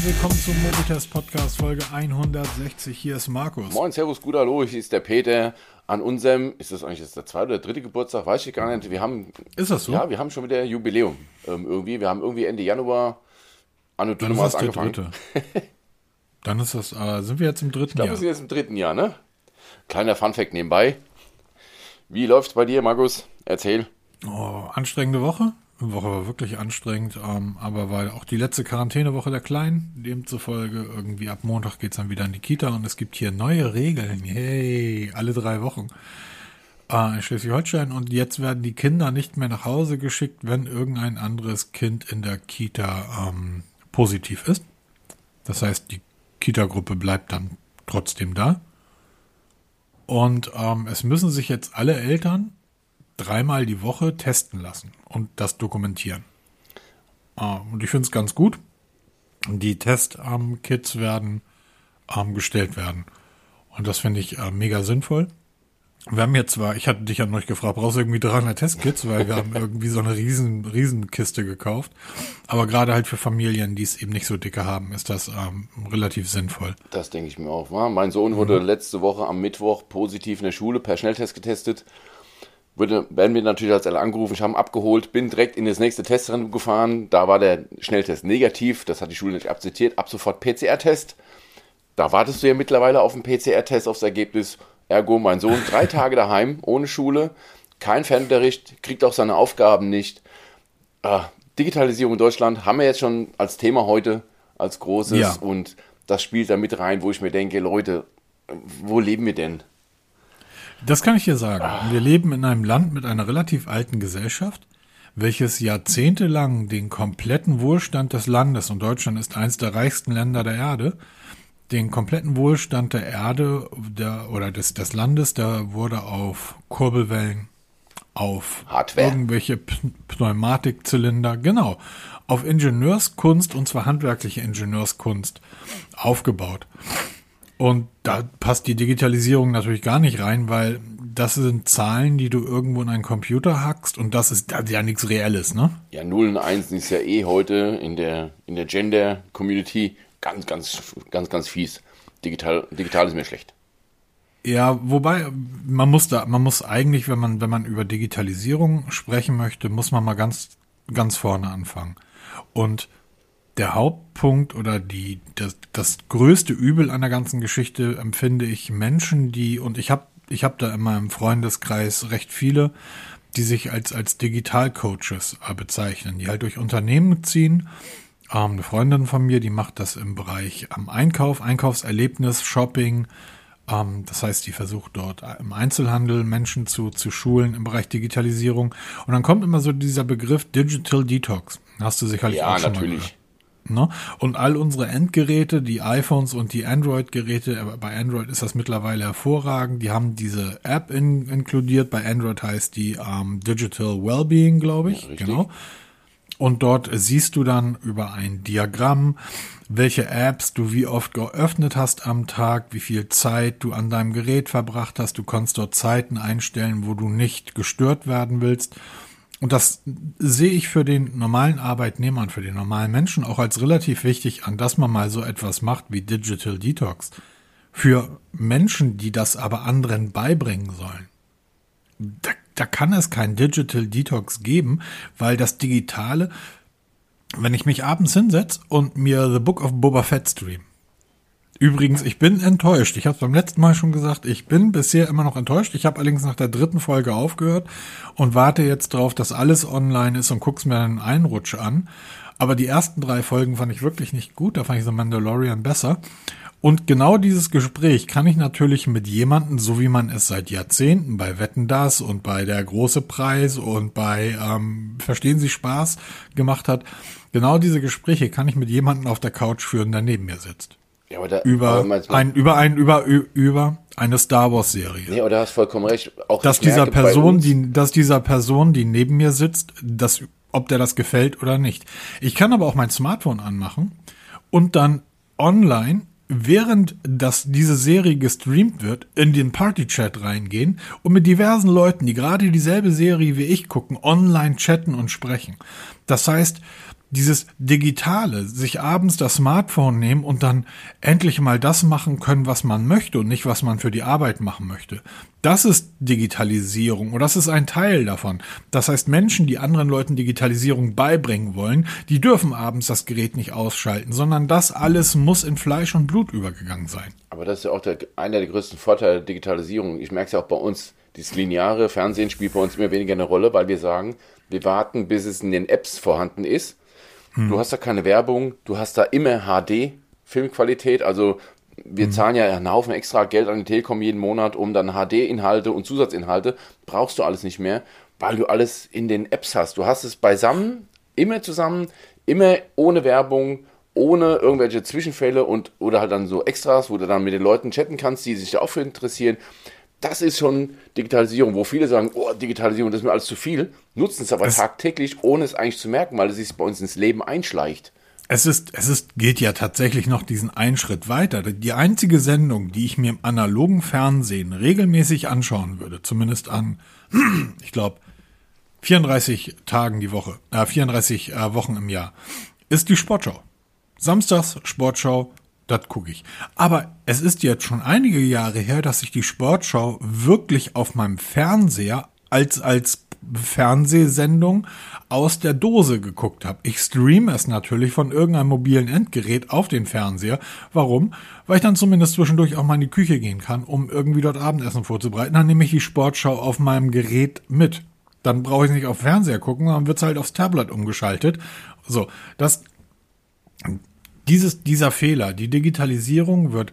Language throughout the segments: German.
und willkommen zum Mobitest Podcast Folge 160. Hier ist Markus. Moin, Servus, gut, hallo, hier ist der Peter. An unserem, ist das eigentlich jetzt der zweite oder dritte Geburtstag, weiß ich gar nicht. Wir haben. Ist das so? Ja, wir haben schon wieder Jubiläum. Ähm, irgendwie, wir haben irgendwie Ende Januar Anno Dann ist das der angefangen. dritte. Dann ist das, äh, sind wir jetzt im dritten Ich glaube, Jahr. wir sind jetzt im dritten Jahr, ne? Kleiner Funfact nebenbei. Wie läuft's bei dir, Markus? Erzähl. Oh, anstrengende Woche. Woche war wirklich anstrengend, ähm, aber weil auch die letzte Quarantänewoche der Kleinen, demzufolge irgendwie ab Montag geht's dann wieder in die Kita und es gibt hier neue Regeln. Hey, alle drei Wochen. Äh, in Schleswig-Holstein und jetzt werden die Kinder nicht mehr nach Hause geschickt, wenn irgendein anderes Kind in der Kita ähm, positiv ist. Das heißt, die Kita-Gruppe bleibt dann trotzdem da. Und ähm, es müssen sich jetzt alle Eltern dreimal die Woche testen lassen und das dokumentieren. Äh, und ich finde es ganz gut. Die Test-Kits werden ähm, gestellt werden. Und das finde ich äh, mega sinnvoll. Wir haben jetzt zwar, ich hatte dich ja noch nicht gefragt, brauchst du irgendwie 300 Testkits, weil wir haben irgendwie so eine riesen, riesen Kiste gekauft. Aber gerade halt für Familien, die es eben nicht so dicke haben, ist das ähm, relativ sinnvoll. Das denke ich mir auch. Wa? Mein Sohn wurde letzte Woche am Mittwoch positiv in der Schule per Schnelltest getestet. Wurde, werden wir natürlich als alle angerufen, ich habe ihn abgeholt, bin direkt in das nächste Testrennen gefahren. Da war der Schnelltest negativ, das hat die Schule nicht akzeptiert. Ab sofort PCR-Test. Da wartest du ja mittlerweile auf den PCR-Test, aufs Ergebnis. Ergo, mein Sohn drei Tage daheim, ohne Schule, kein Fernunterricht, kriegt auch seine Aufgaben nicht. Ah, Digitalisierung in Deutschland haben wir jetzt schon als Thema heute, als großes. Ja. Und das spielt da mit rein, wo ich mir denke, Leute, wo leben wir denn? Das kann ich dir sagen. Wir leben in einem Land mit einer relativ alten Gesellschaft, welches jahrzehntelang den kompletten Wohlstand des Landes, und Deutschland ist eines der reichsten Länder der Erde, den kompletten Wohlstand der Erde der, oder des, des Landes, der wurde auf Kurbelwellen, auf Hardware. irgendwelche Pneumatikzylinder, genau, auf Ingenieurskunst, und zwar handwerkliche Ingenieurskunst, aufgebaut. Und da passt die Digitalisierung natürlich gar nicht rein, weil das sind Zahlen, die du irgendwo in einen Computer hackst und das ist ja nichts Reelles, ne? Ja, 0 und 1 ist ja eh heute in der, in der Gender-Community ganz, ganz, ganz, ganz fies. Digital, digital ist mir schlecht. Ja, wobei man muss da, man muss eigentlich, wenn man, wenn man über Digitalisierung sprechen möchte, muss man mal ganz, ganz vorne anfangen. Und der Hauptpunkt oder die, das, das größte Übel an der ganzen Geschichte empfinde ich Menschen, die, und ich habe ich hab da in meinem Freundeskreis recht viele, die sich als, als Digitalcoaches äh, bezeichnen, die halt durch Unternehmen ziehen. Ähm, eine Freundin von mir, die macht das im Bereich am Einkauf, Einkaufserlebnis, Shopping, ähm, das heißt, die versucht dort im Einzelhandel Menschen zu, zu schulen im Bereich Digitalisierung. Und dann kommt immer so dieser Begriff Digital Detox. Hast du sicherlich Ja, auch schon mal natürlich. gehört. Ne? Und all unsere Endgeräte, die iPhones und die Android-Geräte, aber bei Android ist das mittlerweile hervorragend. Die haben diese App in, inkludiert. Bei Android heißt die ähm, Digital Wellbeing, glaube ich. Ja, richtig. genau. Und dort siehst du dann über ein Diagramm, welche Apps du wie oft geöffnet hast am Tag, wie viel Zeit du an deinem Gerät verbracht hast. Du kannst dort Zeiten einstellen, wo du nicht gestört werden willst. Und das sehe ich für den normalen Arbeitnehmer und für den normalen Menschen auch als relativ wichtig an, dass man mal so etwas macht wie Digital Detox. Für Menschen, die das aber anderen beibringen sollen da, da kann es kein Digital Detox geben, weil das Digitale, wenn ich mich abends hinsetze und mir The Book of Boba Fett stream. Übrigens, ich bin enttäuscht. Ich habe es beim letzten Mal schon gesagt, ich bin bisher immer noch enttäuscht. Ich habe allerdings nach der dritten Folge aufgehört und warte jetzt drauf, dass alles online ist und guck's mir einen Rutsch an. Aber die ersten drei Folgen fand ich wirklich nicht gut. Da fand ich so Mandalorian besser. Und genau dieses Gespräch kann ich natürlich mit jemandem, so wie man es seit Jahrzehnten bei Wetten das und bei der große Preis und bei ähm, Verstehen Sie Spaß gemacht hat, genau diese Gespräche kann ich mit jemandem auf der Couch führen, der neben mir sitzt. Ja, aber da, Über aber meinst ein, über ein, über, über eine Star Wars Serie. Nee, aber da hast vollkommen recht. Auch dass dieser Person, die, dass dieser Person, die neben mir sitzt, das, ob der das gefällt oder nicht. Ich kann aber auch mein Smartphone anmachen und dann online, während das, diese Serie gestreamt wird, in den Party-Chat reingehen und mit diversen Leuten, die gerade dieselbe Serie wie ich gucken, online chatten und sprechen. Das heißt, dieses Digitale, sich abends das Smartphone nehmen und dann endlich mal das machen können, was man möchte und nicht, was man für die Arbeit machen möchte. Das ist Digitalisierung und das ist ein Teil davon. Das heißt, Menschen, die anderen Leuten Digitalisierung beibringen wollen, die dürfen abends das Gerät nicht ausschalten, sondern das alles muss in Fleisch und Blut übergegangen sein. Aber das ist ja auch der, einer der größten Vorteile der Digitalisierung. Ich merke es ja auch bei uns. Dieses lineare Fernsehen spielt bei uns immer weniger eine Rolle, weil wir sagen, wir warten, bis es in den Apps vorhanden ist hm. Du hast da keine Werbung, du hast da immer HD Filmqualität, also wir hm. zahlen ja einen Haufen extra Geld an die Telekom jeden Monat, um dann HD-Inhalte und Zusatzinhalte, brauchst du alles nicht mehr, weil du alles in den Apps hast. Du hast es beisammen, immer zusammen, immer ohne Werbung, ohne irgendwelche Zwischenfälle und oder halt dann so Extras, wo du dann mit den Leuten chatten kannst, die sich da auch für interessieren das ist schon Digitalisierung, wo viele sagen, oh, Digitalisierung, das ist mir alles zu viel, nutzen es aber es tagtäglich, ohne es eigentlich zu merken, weil es sich bei uns ins Leben einschleicht. Es ist, es ist, geht ja tatsächlich noch diesen einen Schritt weiter. Die einzige Sendung, die ich mir im analogen Fernsehen regelmäßig anschauen würde, zumindest an, ich glaube, 34 Tagen die Woche, äh, 34 äh, Wochen im Jahr, ist die Sportschau. Samstags Sportschau, das gucke ich. Aber es ist jetzt schon einige Jahre her, dass ich die Sportschau wirklich auf meinem Fernseher als, als Fernsehsendung aus der Dose geguckt habe. Ich streame es natürlich von irgendeinem mobilen Endgerät auf den Fernseher. Warum? Weil ich dann zumindest zwischendurch auch mal in die Küche gehen kann, um irgendwie dort Abendessen vorzubereiten. Dann nehme ich die Sportschau auf meinem Gerät mit. Dann brauche ich nicht auf Fernseher gucken, dann wird's halt aufs Tablet umgeschaltet. So, das dieses, dieser Fehler, die Digitalisierung wird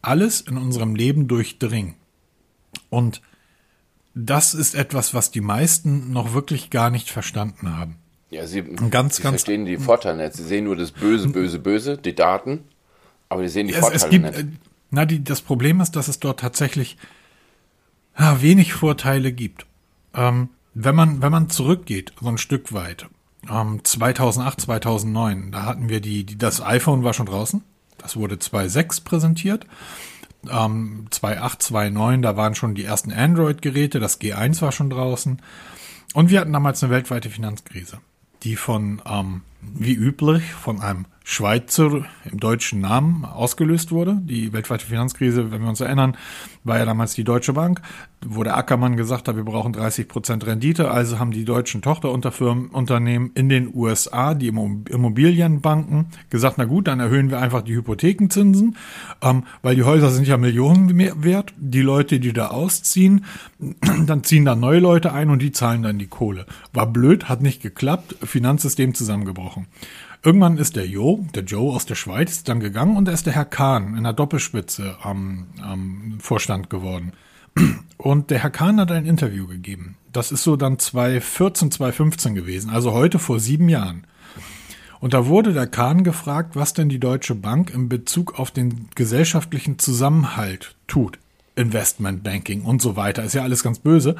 alles in unserem Leben durchdringen. Und das ist etwas, was die meisten noch wirklich gar nicht verstanden haben. Ja, sie, ganz, sie ganz, verstehen die Vorteile nicht. Sie sehen nur das Böse, Böse, Böse, die Daten, aber sie sehen die es, Vorteile es gibt, nicht. Äh, na, die, das Problem ist, dass es dort tatsächlich ja, wenig Vorteile gibt. Ähm, wenn man, wenn man zurückgeht, so ein Stück weit, ähm, 2008, 2009, da hatten wir die, die, das iPhone war schon draußen. Das wurde 2.6 präsentiert. Ähm, 2.8, 2.9, da waren schon die ersten Android-Geräte. Das G1 war schon draußen. Und wir hatten damals eine weltweite Finanzkrise, die von, ähm, wie üblich, von einem Schweizer im deutschen Namen ausgelöst wurde. Die weltweite Finanzkrise, wenn wir uns erinnern, war ja damals die Deutsche Bank, wo der Ackermann gesagt hat, wir brauchen 30 Prozent Rendite. Also haben die deutschen Tochterunternehmen in den USA, die Immobilienbanken, gesagt, na gut, dann erhöhen wir einfach die Hypothekenzinsen, ähm, weil die Häuser sind ja Millionen wert. Die Leute, die da ausziehen, dann ziehen da neue Leute ein und die zahlen dann die Kohle. War blöd, hat nicht geklappt, Finanzsystem zusammengebrochen. Irgendwann ist der Jo, der Joe aus der Schweiz, dann gegangen und da ist der Herr Kahn in der Doppelspitze am, am Vorstand geworden. Und der Herr Kahn hat ein Interview gegeben. Das ist so dann 2014, 2015 gewesen, also heute vor sieben Jahren. Und da wurde der Kahn gefragt, was denn die Deutsche Bank in Bezug auf den gesellschaftlichen Zusammenhalt tut. Investmentbanking und so weiter. Ist ja alles ganz böse.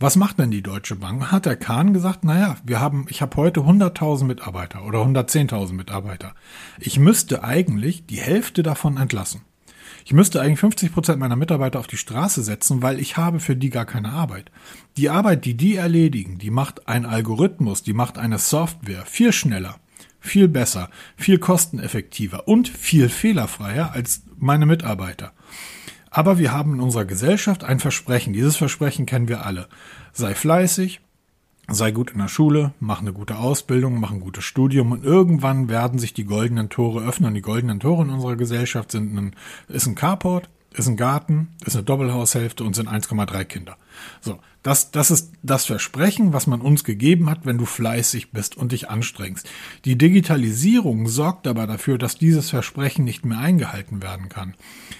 Was macht denn die Deutsche Bank? Hat der Kahn gesagt, naja, wir haben, ich habe heute 100.000 Mitarbeiter oder 110.000 Mitarbeiter. Ich müsste eigentlich die Hälfte davon entlassen. Ich müsste eigentlich 50 Prozent meiner Mitarbeiter auf die Straße setzen, weil ich habe für die gar keine Arbeit. Die Arbeit, die die erledigen, die macht ein Algorithmus, die macht eine Software viel schneller, viel besser, viel kosteneffektiver und viel fehlerfreier als meine Mitarbeiter. Aber wir haben in unserer Gesellschaft ein Versprechen. Dieses Versprechen kennen wir alle. Sei fleißig, sei gut in der Schule, mach eine gute Ausbildung, mach ein gutes Studium und irgendwann werden sich die goldenen Tore öffnen. Und die goldenen Tore in unserer Gesellschaft sind ein, ist ein Carport, ist ein Garten, ist eine Doppelhaushälfte und sind 1,3 Kinder. So, das, das ist das Versprechen, was man uns gegeben hat, wenn du fleißig bist und dich anstrengst. Die Digitalisierung sorgt aber dafür, dass dieses Versprechen nicht mehr eingehalten werden kann.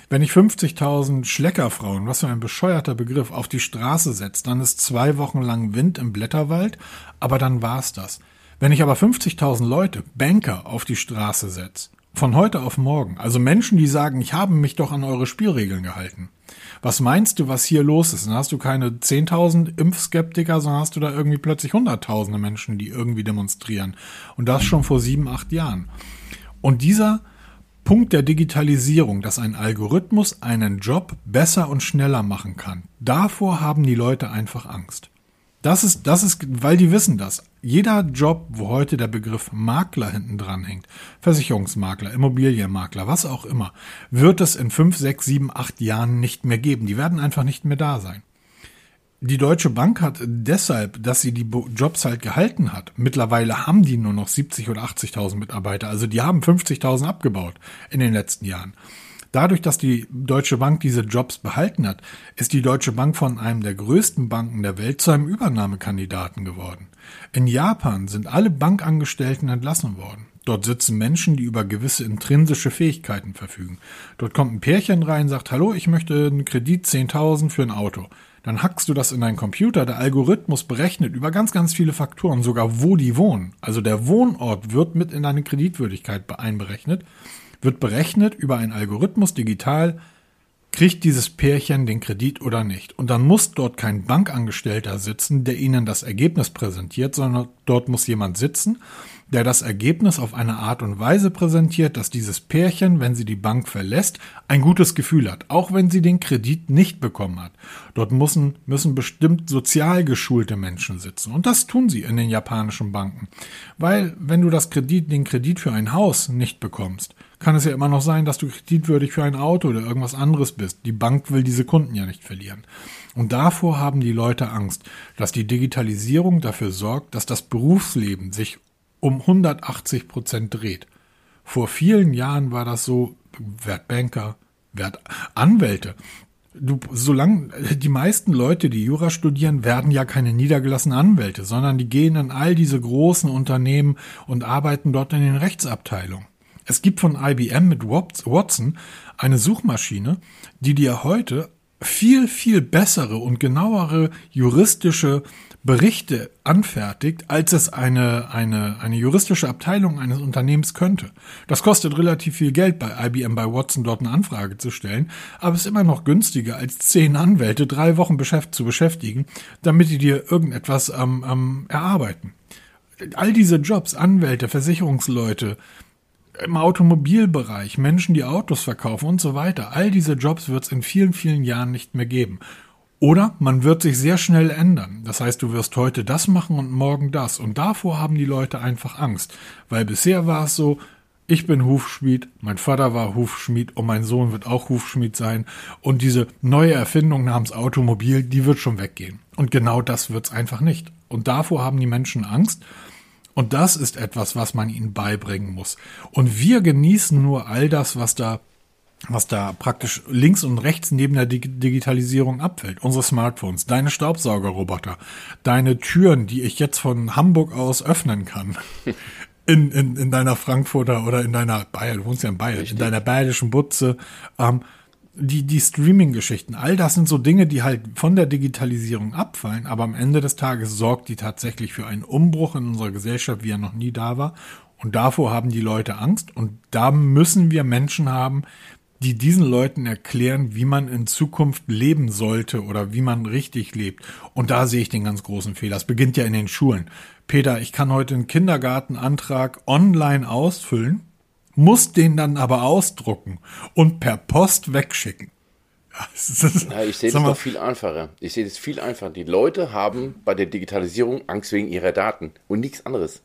Wenn ich 50.000 Schleckerfrauen, was für ein bescheuerter Begriff, auf die Straße setze, dann ist zwei Wochen lang Wind im Blätterwald, aber dann war's das. Wenn ich aber 50.000 Leute, Banker, auf die Straße setze, von heute auf morgen, also Menschen, die sagen, ich habe mich doch an eure Spielregeln gehalten, was meinst du, was hier los ist? Dann hast du keine 10.000 Impfskeptiker, sondern hast du da irgendwie plötzlich Hunderttausende Menschen, die irgendwie demonstrieren. Und das schon vor sieben, acht Jahren. Und dieser Punkt der Digitalisierung, dass ein Algorithmus einen Job besser und schneller machen kann, davor haben die Leute einfach Angst. Das ist, das ist, weil die wissen das. Jeder Job, wo heute der Begriff Makler hinten dran hängt, Versicherungsmakler, Immobilienmakler, was auch immer, wird es in fünf, sechs, sieben, acht Jahren nicht mehr geben. Die werden einfach nicht mehr da sein. Die Deutsche Bank hat deshalb, dass sie die Jobs halt gehalten hat. Mittlerweile haben die nur noch 70 oder 80.000 Mitarbeiter. Also die haben 50.000 abgebaut in den letzten Jahren. Dadurch, dass die Deutsche Bank diese Jobs behalten hat, ist die Deutsche Bank von einem der größten Banken der Welt zu einem Übernahmekandidaten geworden. In Japan sind alle Bankangestellten entlassen worden. Dort sitzen Menschen, die über gewisse intrinsische Fähigkeiten verfügen. Dort kommt ein Pärchen rein, sagt, hallo, ich möchte einen Kredit 10.000 für ein Auto. Dann hackst du das in deinen Computer. Der Algorithmus berechnet über ganz, ganz viele Faktoren, sogar wo die wohnen. Also der Wohnort wird mit in deine Kreditwürdigkeit einberechnet wird berechnet über einen Algorithmus digital, kriegt dieses Pärchen den Kredit oder nicht. Und dann muss dort kein Bankangestellter sitzen, der ihnen das Ergebnis präsentiert, sondern dort muss jemand sitzen, der das Ergebnis auf eine Art und Weise präsentiert, dass dieses Pärchen, wenn sie die Bank verlässt, ein gutes Gefühl hat, auch wenn sie den Kredit nicht bekommen hat. Dort müssen, müssen bestimmt sozial geschulte Menschen sitzen. Und das tun sie in den japanischen Banken. Weil, wenn du das Kredit, den Kredit für ein Haus nicht bekommst, kann es ja immer noch sein, dass du kreditwürdig für ein Auto oder irgendwas anderes bist. Die Bank will diese Kunden ja nicht verlieren. Und davor haben die Leute Angst, dass die Digitalisierung dafür sorgt, dass das Berufsleben sich um 180 Prozent dreht. Vor vielen Jahren war das so, werd Banker, werd Anwälte. Du, solange die meisten Leute, die Jura studieren, werden ja keine niedergelassenen Anwälte, sondern die gehen in all diese großen Unternehmen und arbeiten dort in den Rechtsabteilungen. Es gibt von IBM mit Watson eine Suchmaschine, die dir heute viel, viel bessere und genauere juristische Berichte anfertigt, als es eine, eine, eine juristische Abteilung eines Unternehmens könnte. Das kostet relativ viel Geld bei IBM bei Watson dort eine Anfrage zu stellen, aber es ist immer noch günstiger, als zehn Anwälte drei Wochen beschäft zu beschäftigen, damit die dir irgendetwas ähm, ähm, erarbeiten. All diese Jobs, Anwälte, Versicherungsleute, im Automobilbereich, Menschen, die Autos verkaufen und so weiter. All diese Jobs wird es in vielen, vielen Jahren nicht mehr geben. Oder man wird sich sehr schnell ändern. Das heißt, du wirst heute das machen und morgen das. Und davor haben die Leute einfach Angst. Weil bisher war es so, ich bin Hufschmied, mein Vater war Hufschmied und mein Sohn wird auch Hufschmied sein. Und diese neue Erfindung namens Automobil, die wird schon weggehen. Und genau das wird's einfach nicht. Und davor haben die Menschen Angst. Und das ist etwas, was man ihnen beibringen muss. Und wir genießen nur all das, was da was da praktisch links und rechts neben der Digitalisierung abfällt. Unsere Smartphones, deine Staubsaugerroboter, deine Türen, die ich jetzt von Hamburg aus öffnen kann. In, in, in deiner Frankfurter oder in deiner Bayern, du wohnst ja in Bayern, Richtig. in deiner bayerischen Butze. Ähm, die, die Streaming-Geschichten, all das sind so Dinge, die halt von der Digitalisierung abfallen, aber am Ende des Tages sorgt die tatsächlich für einen Umbruch in unserer Gesellschaft, wie er noch nie da war. Und davor haben die Leute Angst und da müssen wir Menschen haben, die diesen Leuten erklären, wie man in Zukunft leben sollte oder wie man richtig lebt. Und da sehe ich den ganz großen Fehler. Es beginnt ja in den Schulen. Peter, ich kann heute einen Kindergartenantrag online ausfüllen muss den dann aber ausdrucken und per Post wegschicken. Ja, ich sehe das noch viel einfacher. Ich sehe das viel einfacher. Die Leute haben bei der Digitalisierung Angst wegen ihrer Daten und nichts anderes.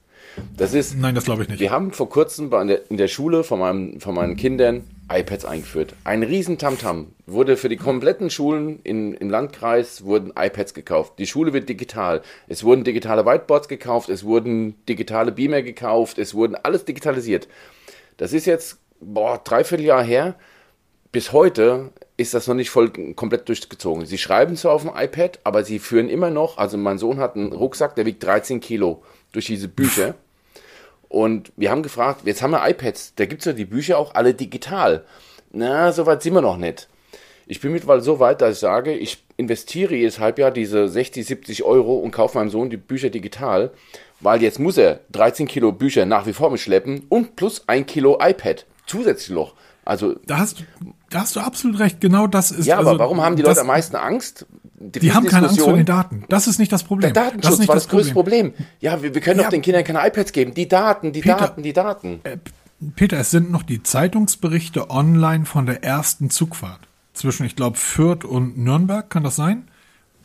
Das ist. Nein, das glaube ich nicht. Wir haben vor kurzem bei der, in der Schule von, meinem, von meinen Kindern iPads eingeführt. Ein riesen Tamtam. Wurde für die kompletten Schulen in, im Landkreis wurden iPads gekauft. Die Schule wird digital. Es wurden digitale Whiteboards gekauft, es wurden digitale Beamer gekauft, es wurden alles digitalisiert. Das ist jetzt, boah, dreiviertel Jahr her. Bis heute ist das noch nicht voll komplett durchgezogen. Sie schreiben zwar auf dem iPad, aber sie führen immer noch, also mein Sohn hat einen Rucksack, der wiegt 13 Kilo durch diese Bücher. Und wir haben gefragt, jetzt haben wir iPads, da gibt es ja die Bücher auch alle digital. Na, so weit sind wir noch nicht. Ich bin mittlerweile so weit, dass ich sage, ich investiere jedes Halbjahr diese 60, 70 Euro und kaufe meinem Sohn die Bücher digital, weil jetzt muss er 13 Kilo Bücher nach wie vor mitschleppen und plus ein Kilo iPad zusätzlich noch. Also da hast, da hast du absolut recht. Genau das ist. Ja, aber also, warum haben die Leute am meisten Angst? Die, die haben keine Angst vor den Daten. Das ist nicht das Problem. Der Datenschutz das war das, das größte Problem. Problem. Ja, wir, wir können ja, doch den Kindern keine iPads geben. Die Daten, die Peter, Daten, die Daten. Äh, Peter, es sind noch die Zeitungsberichte online von der ersten Zugfahrt zwischen, ich glaube, Fürth und Nürnberg. Kann das sein?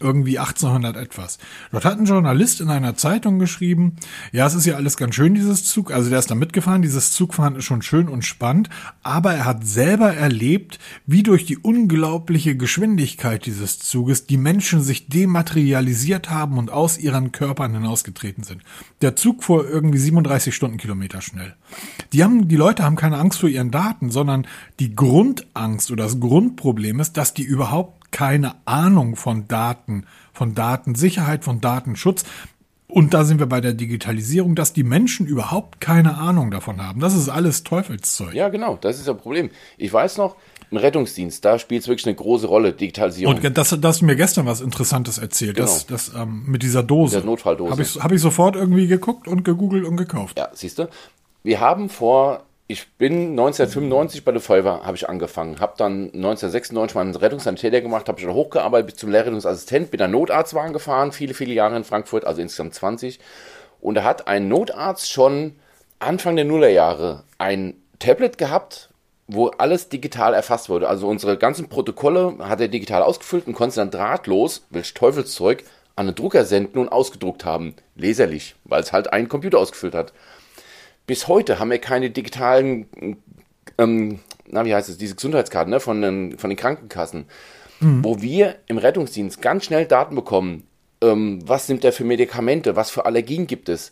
Irgendwie 1800 etwas. Dort hat ein Journalist in einer Zeitung geschrieben, ja, es ist ja alles ganz schön, dieses Zug, also der ist da mitgefahren, dieses Zugfahren ist schon schön und spannend, aber er hat selber erlebt, wie durch die unglaubliche Geschwindigkeit dieses Zuges die Menschen sich dematerialisiert haben und aus ihren Körpern hinausgetreten sind. Der Zug fuhr irgendwie 37 Stundenkilometer schnell. Die haben, die Leute haben keine Angst vor ihren Daten, sondern die Grundangst oder das Grundproblem ist, dass die überhaupt keine Ahnung von Daten, von Datensicherheit, von Datenschutz. Und da sind wir bei der Digitalisierung, dass die Menschen überhaupt keine Ahnung davon haben. Das ist alles Teufelszeug. Ja, genau, das ist das Problem. Ich weiß noch, im Rettungsdienst, da spielt es wirklich eine große Rolle, Digitalisierung. Und das, das hast du mir gestern was Interessantes erzählt, genau. das, das ähm, mit dieser Dose. Der Notfalldose. Habe ich, hab ich sofort irgendwie geguckt und gegoogelt und gekauft. Ja, siehst du. Wir haben vor ich bin 1995 bei der Feuerwehr, habe ich angefangen, habe dann 1996 meinen Rettungssanitäter gemacht, habe ich dann hochgearbeitet bis zum Lehrrettungsassistent, bin dann Notarztwagen gefahren, viele, viele Jahre in Frankfurt, also insgesamt 20. Und da hat ein Notarzt schon Anfang der Nullerjahre ein Tablet gehabt, wo alles digital erfasst wurde. Also unsere ganzen Protokolle hat er digital ausgefüllt und konnte dann drahtlos, welch Teufelszeug, an den Drucker senden und ausgedruckt haben. Leserlich, weil es halt ein Computer ausgefüllt hat bis heute haben wir keine digitalen, ähm, na, wie heißt es, diese Gesundheitskarten ne, von, den, von den Krankenkassen, mhm. wo wir im Rettungsdienst ganz schnell Daten bekommen, ähm, was nimmt er für Medikamente, was für Allergien gibt es.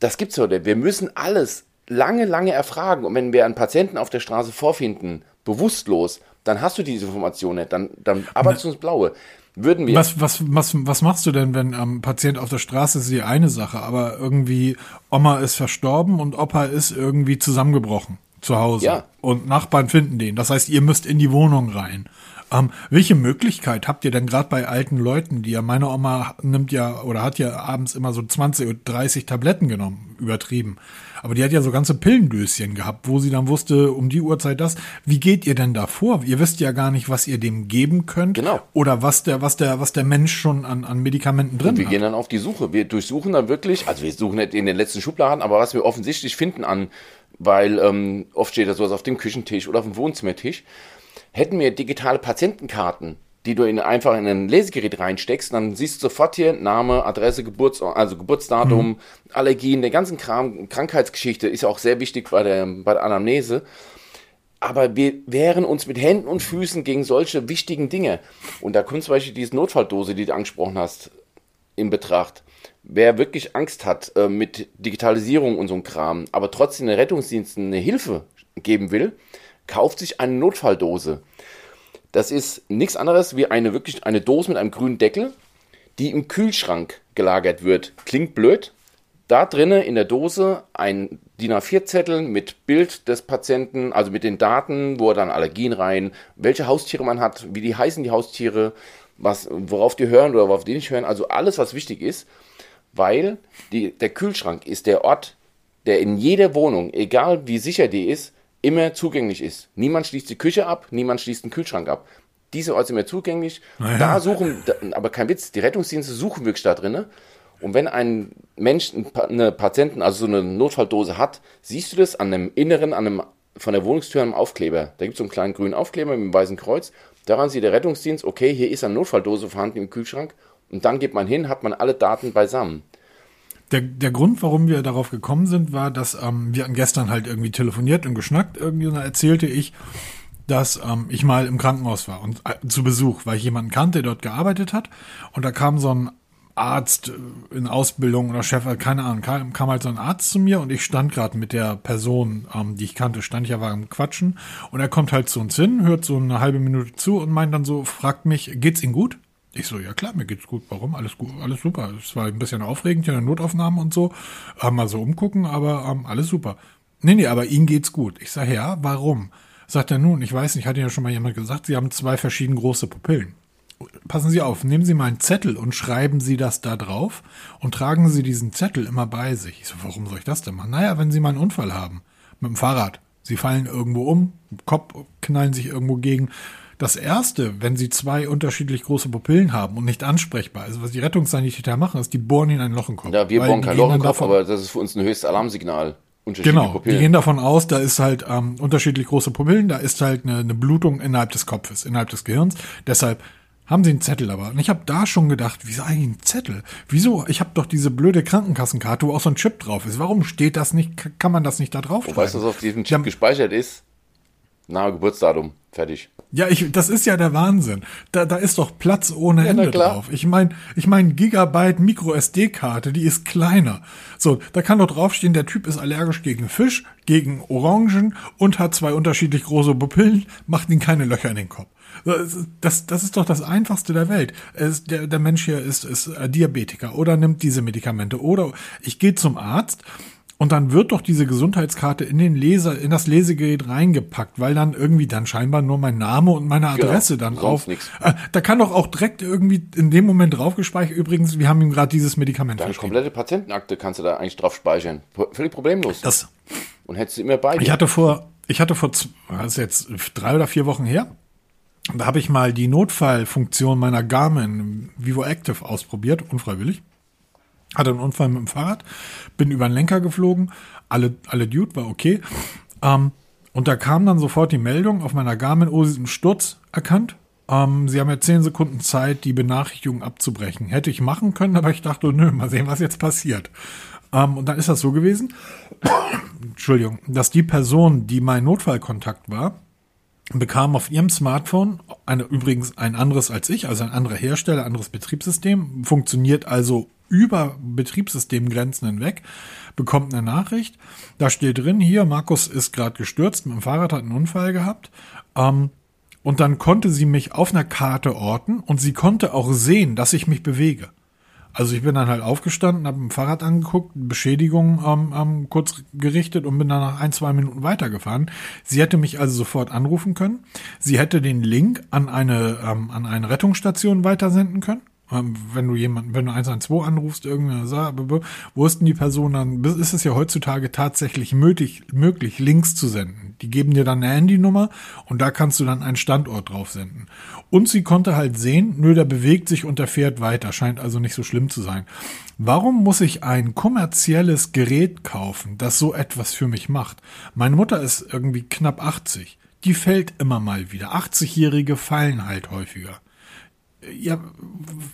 Das gibt's heute. Wir müssen alles lange, lange erfragen. Und wenn wir einen Patienten auf der Straße vorfinden, bewusstlos, dann hast du diese Information nicht. Dann, dann arbeitest du ins Blaue würden wir. Was, was, was, was machst du denn, wenn am ähm, Patient auf der Straße ist die eine Sache, aber irgendwie Oma ist verstorben und Opa ist irgendwie zusammengebrochen zu Hause. Ja. Und Nachbarn finden den. Das heißt, ihr müsst in die Wohnung rein. Ähm, welche Möglichkeit habt ihr denn gerade bei alten Leuten, die ja, meine Oma nimmt ja oder hat ja abends immer so 20 oder 30 Tabletten genommen, übertrieben. Aber die hat ja so ganze Pillendöschen gehabt, wo sie dann wusste, um die Uhrzeit das. Wie geht ihr denn da vor? Ihr wisst ja gar nicht, was ihr dem geben könnt. Genau. Oder was der, was der, was der Mensch schon an, an Medikamenten drin Und wir hat. gehen dann auf die Suche. Wir durchsuchen dann wirklich, also wir suchen nicht in den letzten Schubladen, aber was wir offensichtlich finden an, weil ähm, oft steht da sowas auf dem Küchentisch oder auf dem Wohnzimmertisch. Hätten wir digitale Patientenkarten, die du in, einfach in ein Lesegerät reinsteckst, dann siehst du sofort hier Name, Adresse, Geburts, also Geburtsdatum, mhm. Allergien, der ganzen Kram, Krankheitsgeschichte ist ja auch sehr wichtig bei der, bei der Anamnese. Aber wir wehren uns mit Händen und Füßen gegen solche wichtigen Dinge. Und da kommt zum Beispiel diese Notfalldose, die du angesprochen hast, in Betracht. Wer wirklich Angst hat äh, mit Digitalisierung und so einem Kram, aber trotzdem den Rettungsdiensten eine Hilfe geben will, kauft sich eine Notfalldose. Das ist nichts anderes wie eine wirklich eine Dose mit einem grünen Deckel, die im Kühlschrank gelagert wird. Klingt blöd. Da drinnen in der Dose ein DIN A4-Zettel mit Bild des Patienten, also mit den Daten, wo er dann Allergien rein, welche Haustiere man hat, wie die heißen die Haustiere, was, worauf die hören oder worauf die nicht hören, also alles, was wichtig ist, weil die, der Kühlschrank ist der Ort, der in jeder Wohnung, egal wie sicher die ist, immer zugänglich ist. Niemand schließt die Küche ab, niemand schließt den Kühlschrank ab. Diese Orte sind immer zugänglich. Naja. Da suchen, aber kein Witz, die Rettungsdienste suchen wirklich da drinnen. Und wenn ein Mensch eine Patienten, also so eine Notfalldose hat, siehst du das an dem Inneren, an einem, von der Wohnungstür am Aufkleber. Da gibt es so einen kleinen grünen Aufkleber mit einem weißen Kreuz. Daran sieht der Rettungsdienst, okay, hier ist eine Notfalldose vorhanden im Kühlschrank. Und dann geht man hin, hat man alle Daten beisammen. Der, der Grund, warum wir darauf gekommen sind, war, dass ähm, wir gestern halt irgendwie telefoniert und geschnackt. Irgendwie und da erzählte ich, dass ähm, ich mal im Krankenhaus war und äh, zu Besuch, weil ich jemanden kannte, der dort gearbeitet hat. Und da kam so ein Arzt äh, in Ausbildung oder Chef, äh, keine Ahnung, kam, kam halt so ein Arzt zu mir und ich stand gerade mit der Person, ähm, die ich kannte, stand ich ja war im Quatschen und er kommt halt zu uns hin, hört so eine halbe Minute zu und meint dann so, fragt mich, geht's Ihnen gut? Ich so, ja klar, mir geht's gut. Warum? Alles gut, alles super. Es war ein bisschen aufregend, ja, Notaufnahmen und so. Ähm, mal so umgucken, aber ähm, alles super. Nee, nee, aber Ihnen geht's gut. Ich sage, ja, warum? Sagt er nun, ich weiß nicht, hat Ihnen ja schon mal jemand gesagt, Sie haben zwei verschieden große Pupillen. Passen Sie auf, nehmen Sie mal einen Zettel und schreiben Sie das da drauf und tragen Sie diesen Zettel immer bei sich. Ich so, warum soll ich das denn machen? Naja, wenn Sie mal einen Unfall haben. Mit dem Fahrrad. Sie fallen irgendwo um, Kopf knallen sich irgendwo gegen das erste, wenn sie zwei unterschiedlich große Pupillen haben und nicht ansprechbar, also was die Rettungssanitäter machen, ist, die bohren ihnen ein Loch im Kopf. Ja, wir bohren kein Loch im Kopf, aber das ist für uns ein höchstes Alarmsignal. Genau, Pupillen. die gehen davon aus, da ist halt ähm, unterschiedlich große Pupillen, da ist halt eine, eine Blutung innerhalb des Kopfes, innerhalb des Gehirns. Deshalb Haben Sie einen Zettel aber? Und ich habe da schon gedacht, wieso eigentlich ein Zettel? Wieso? Ich habe doch diese blöde Krankenkassenkarte, wo auch so ein Chip drauf ist. Warum steht das nicht? Kann man das nicht da drauf du, was auf diesem Chip ja, gespeichert ist? Nahe Geburtsdatum. Fertig. Ja, ich, das ist ja der Wahnsinn. Da, da ist doch Platz ohne ja, Ende drauf. Ich meine, ich mein Gigabyte Micro SD-Karte, die ist kleiner. So, da kann doch draufstehen, der Typ ist allergisch gegen Fisch, gegen Orangen und hat zwei unterschiedlich große Pupillen, macht ihn keine Löcher in den Kopf. Das, das ist doch das Einfachste der Welt. Es, der, der Mensch hier ist, ist Diabetiker oder nimmt diese Medikamente oder ich gehe zum Arzt und dann wird doch diese Gesundheitskarte in den Leser, in das Lesegerät reingepackt, weil dann irgendwie dann scheinbar nur mein Name und meine genau, Adresse genau, dann drauf. Äh, da kann doch auch direkt irgendwie in dem Moment drauf gespeichert. Übrigens, wir haben ihm gerade dieses Medikament. Deine komplette Patientenakte kannst du da eigentlich drauf speichern. Völlig problemlos. Das. Und hättest du immer bei dir. Ich hatte vor, ich hatte vor, das ist jetzt drei oder vier Wochen her. Da habe ich mal die Notfallfunktion meiner Garmin Vivo Active ausprobiert, unfreiwillig. Hatte einen Unfall mit dem Fahrrad, bin über den Lenker geflogen, alle, alle Dude, war okay. Ähm, und da kam dann sofort die Meldung auf meiner Garmin, oh, Sie sind Sturz erkannt. Ähm, Sie haben ja zehn Sekunden Zeit, die Benachrichtigung abzubrechen. Hätte ich machen können, aber ich dachte, nö, mal sehen, was jetzt passiert. Ähm, und dann ist das so gewesen, Entschuldigung, dass die Person, die mein Notfallkontakt war, bekam auf ihrem Smartphone eine, übrigens ein anderes als ich, also ein anderer Hersteller, anderes Betriebssystem, funktioniert also über Betriebssystemgrenzen hinweg, bekommt eine Nachricht. Da steht drin, hier, Markus ist gerade gestürzt, mit dem Fahrrad hat einen Unfall gehabt. Ähm, und dann konnte sie mich auf einer Karte orten und sie konnte auch sehen, dass ich mich bewege. Also ich bin dann halt aufgestanden, habe ein Fahrrad angeguckt, Beschädigung ähm, ähm, kurz gerichtet und bin dann nach ein, zwei Minuten weitergefahren. Sie hätte mich also sofort anrufen können. Sie hätte den Link an eine, ähm, an eine Rettungsstation weitersenden können. Ähm, wenn du jemanden, wenn du 112 anrufst, irgendeine wussten die Person dann, ist es ja heutzutage tatsächlich möglich, möglich, Links zu senden. Die geben dir dann eine Handynummer und da kannst du dann einen Standort drauf senden. Und sie konnte halt sehen, nur der bewegt sich und der fährt weiter, scheint also nicht so schlimm zu sein. Warum muss ich ein kommerzielles Gerät kaufen, das so etwas für mich macht? Meine Mutter ist irgendwie knapp 80. Die fällt immer mal wieder. 80-Jährige fallen halt häufiger ja,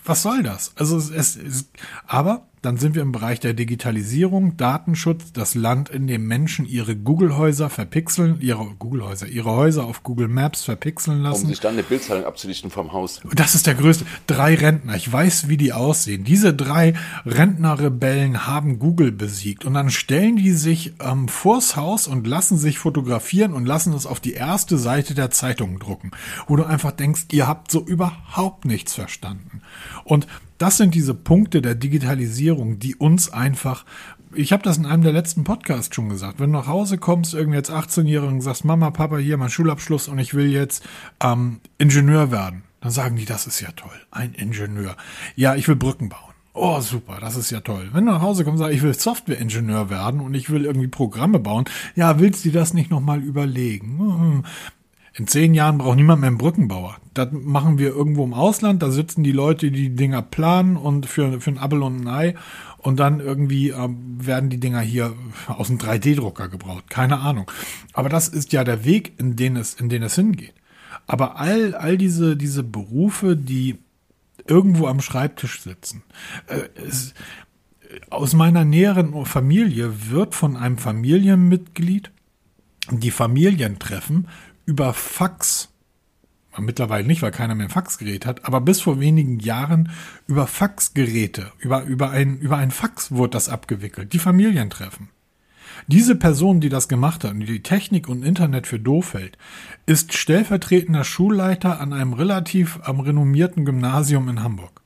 was soll das? Also es, es, aber dann sind wir im Bereich der Digitalisierung, Datenschutz, das Land, in dem Menschen ihre Google-Häuser verpixeln, ihre Google-Häuser, ihre Häuser auf Google Maps verpixeln lassen. Um sich dann eine Bildzeitung abzulichten vom Haus. Das ist der größte. Drei Rentner, ich weiß, wie die aussehen. Diese drei Rentnerrebellen haben Google besiegt und dann stellen die sich ähm, vors Haus und lassen sich fotografieren und lassen es auf die erste Seite der Zeitung drucken, wo du einfach denkst, ihr habt so überhaupt nichts verstanden. Und das sind diese Punkte der Digitalisierung, die uns einfach ich habe das in einem der letzten Podcasts schon gesagt. Wenn du nach Hause kommst, irgendwie jetzt 18-Jährigen, sagst, Mama, Papa, hier mein Schulabschluss und ich will jetzt ähm, Ingenieur werden, dann sagen die, das ist ja toll, ein Ingenieur. Ja, ich will Brücken bauen. Oh, super, das ist ja toll. Wenn du nach Hause kommst und sagst, ich will Softwareingenieur werden und ich will irgendwie Programme bauen, ja, willst du das nicht nochmal überlegen? Hm, in zehn Jahren braucht niemand mehr einen Brückenbauer. Das machen wir irgendwo im Ausland. Da sitzen die Leute, die die Dinger planen und für, für ein Abel und ein Ei. Und dann irgendwie ähm, werden die Dinger hier aus einem 3D-Drucker gebraucht. Keine Ahnung. Aber das ist ja der Weg, in den es, in den es hingeht. Aber all, all diese, diese Berufe, die irgendwo am Schreibtisch sitzen, äh, es, aus meiner näheren Familie wird von einem Familienmitglied die Familientreffen über Fax, mittlerweile nicht, weil keiner mehr ein Faxgerät hat, aber bis vor wenigen Jahren über Faxgeräte, über, über, ein, über ein Fax wurde das abgewickelt, die Familientreffen. Diese Person, die das gemacht hat und die Technik und Internet für doof hält, ist stellvertretender Schulleiter an einem relativ am renommierten Gymnasium in Hamburg.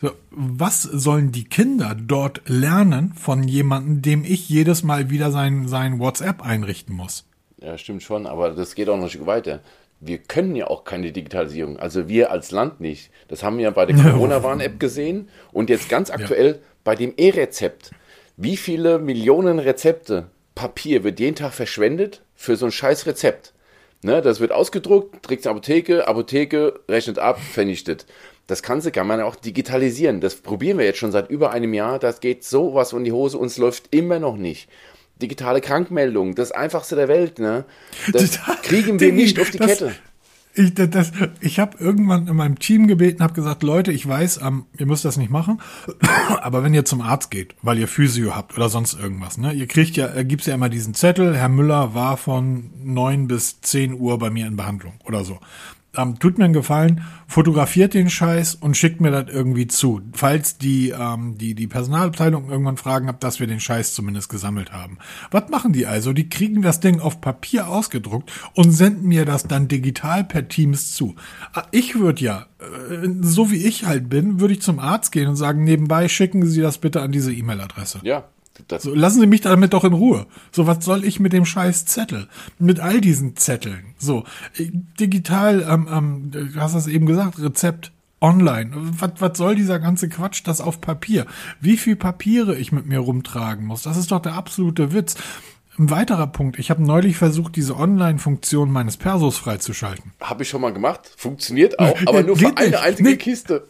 So, was sollen die Kinder dort lernen von jemandem, dem ich jedes Mal wieder sein, sein WhatsApp einrichten muss? Ja, stimmt schon, aber das geht auch noch ein Stück weiter. Wir können ja auch keine Digitalisierung, also wir als Land nicht. Das haben wir ja bei der Corona-Warn-App gesehen und jetzt ganz aktuell ja. bei dem E-Rezept. Wie viele Millionen Rezepte Papier wird jeden Tag verschwendet für so ein scheiß Rezept? Ne, das wird ausgedruckt, trägt Apotheke, Apotheke rechnet ab, vernichtet. Das Ganze kann man auch digitalisieren. Das probieren wir jetzt schon seit über einem Jahr. Das geht sowas in die Hose. Uns läuft immer noch nicht digitale Krankmeldung, das einfachste der Welt, ne? Das kriegen wir nicht auf die das, Kette. Ich, das, ich habe irgendwann in meinem Team gebeten, habe gesagt, Leute, ich weiß, ähm, ihr müsst das nicht machen, aber wenn ihr zum Arzt geht, weil ihr Physio habt oder sonst irgendwas, ne, ihr kriegt ja, äh, gibt's ja immer diesen Zettel, Herr Müller war von neun bis zehn Uhr bei mir in Behandlung oder so ähm, tut mir einen Gefallen, fotografiert den Scheiß und schickt mir das irgendwie zu. Falls die, ähm, die, die Personalabteilung irgendwann fragen habt, dass wir den Scheiß zumindest gesammelt haben. Was machen die also? Die kriegen das Ding auf Papier ausgedruckt und senden mir das dann digital per Teams zu. Ah, ich würde ja, äh, so wie ich halt bin, würde ich zum Arzt gehen und sagen, nebenbei schicken Sie das bitte an diese E-Mail-Adresse. Ja, so, lassen Sie mich damit doch in Ruhe. So, was soll ich mit dem scheiß Zettel? Mit all diesen Zetteln. So, äh, digital, ähm, ähm, du hast das eben gesagt, Rezept online. Was, was soll dieser ganze Quatsch, das auf Papier? Wie viel Papiere ich mit mir rumtragen muss? Das ist doch der absolute Witz. Ein weiterer Punkt. Ich habe neulich versucht, diese Online-Funktion meines Persos freizuschalten. Habe ich schon mal gemacht. Funktioniert auch, aber nur für eine einzige nee. Kiste.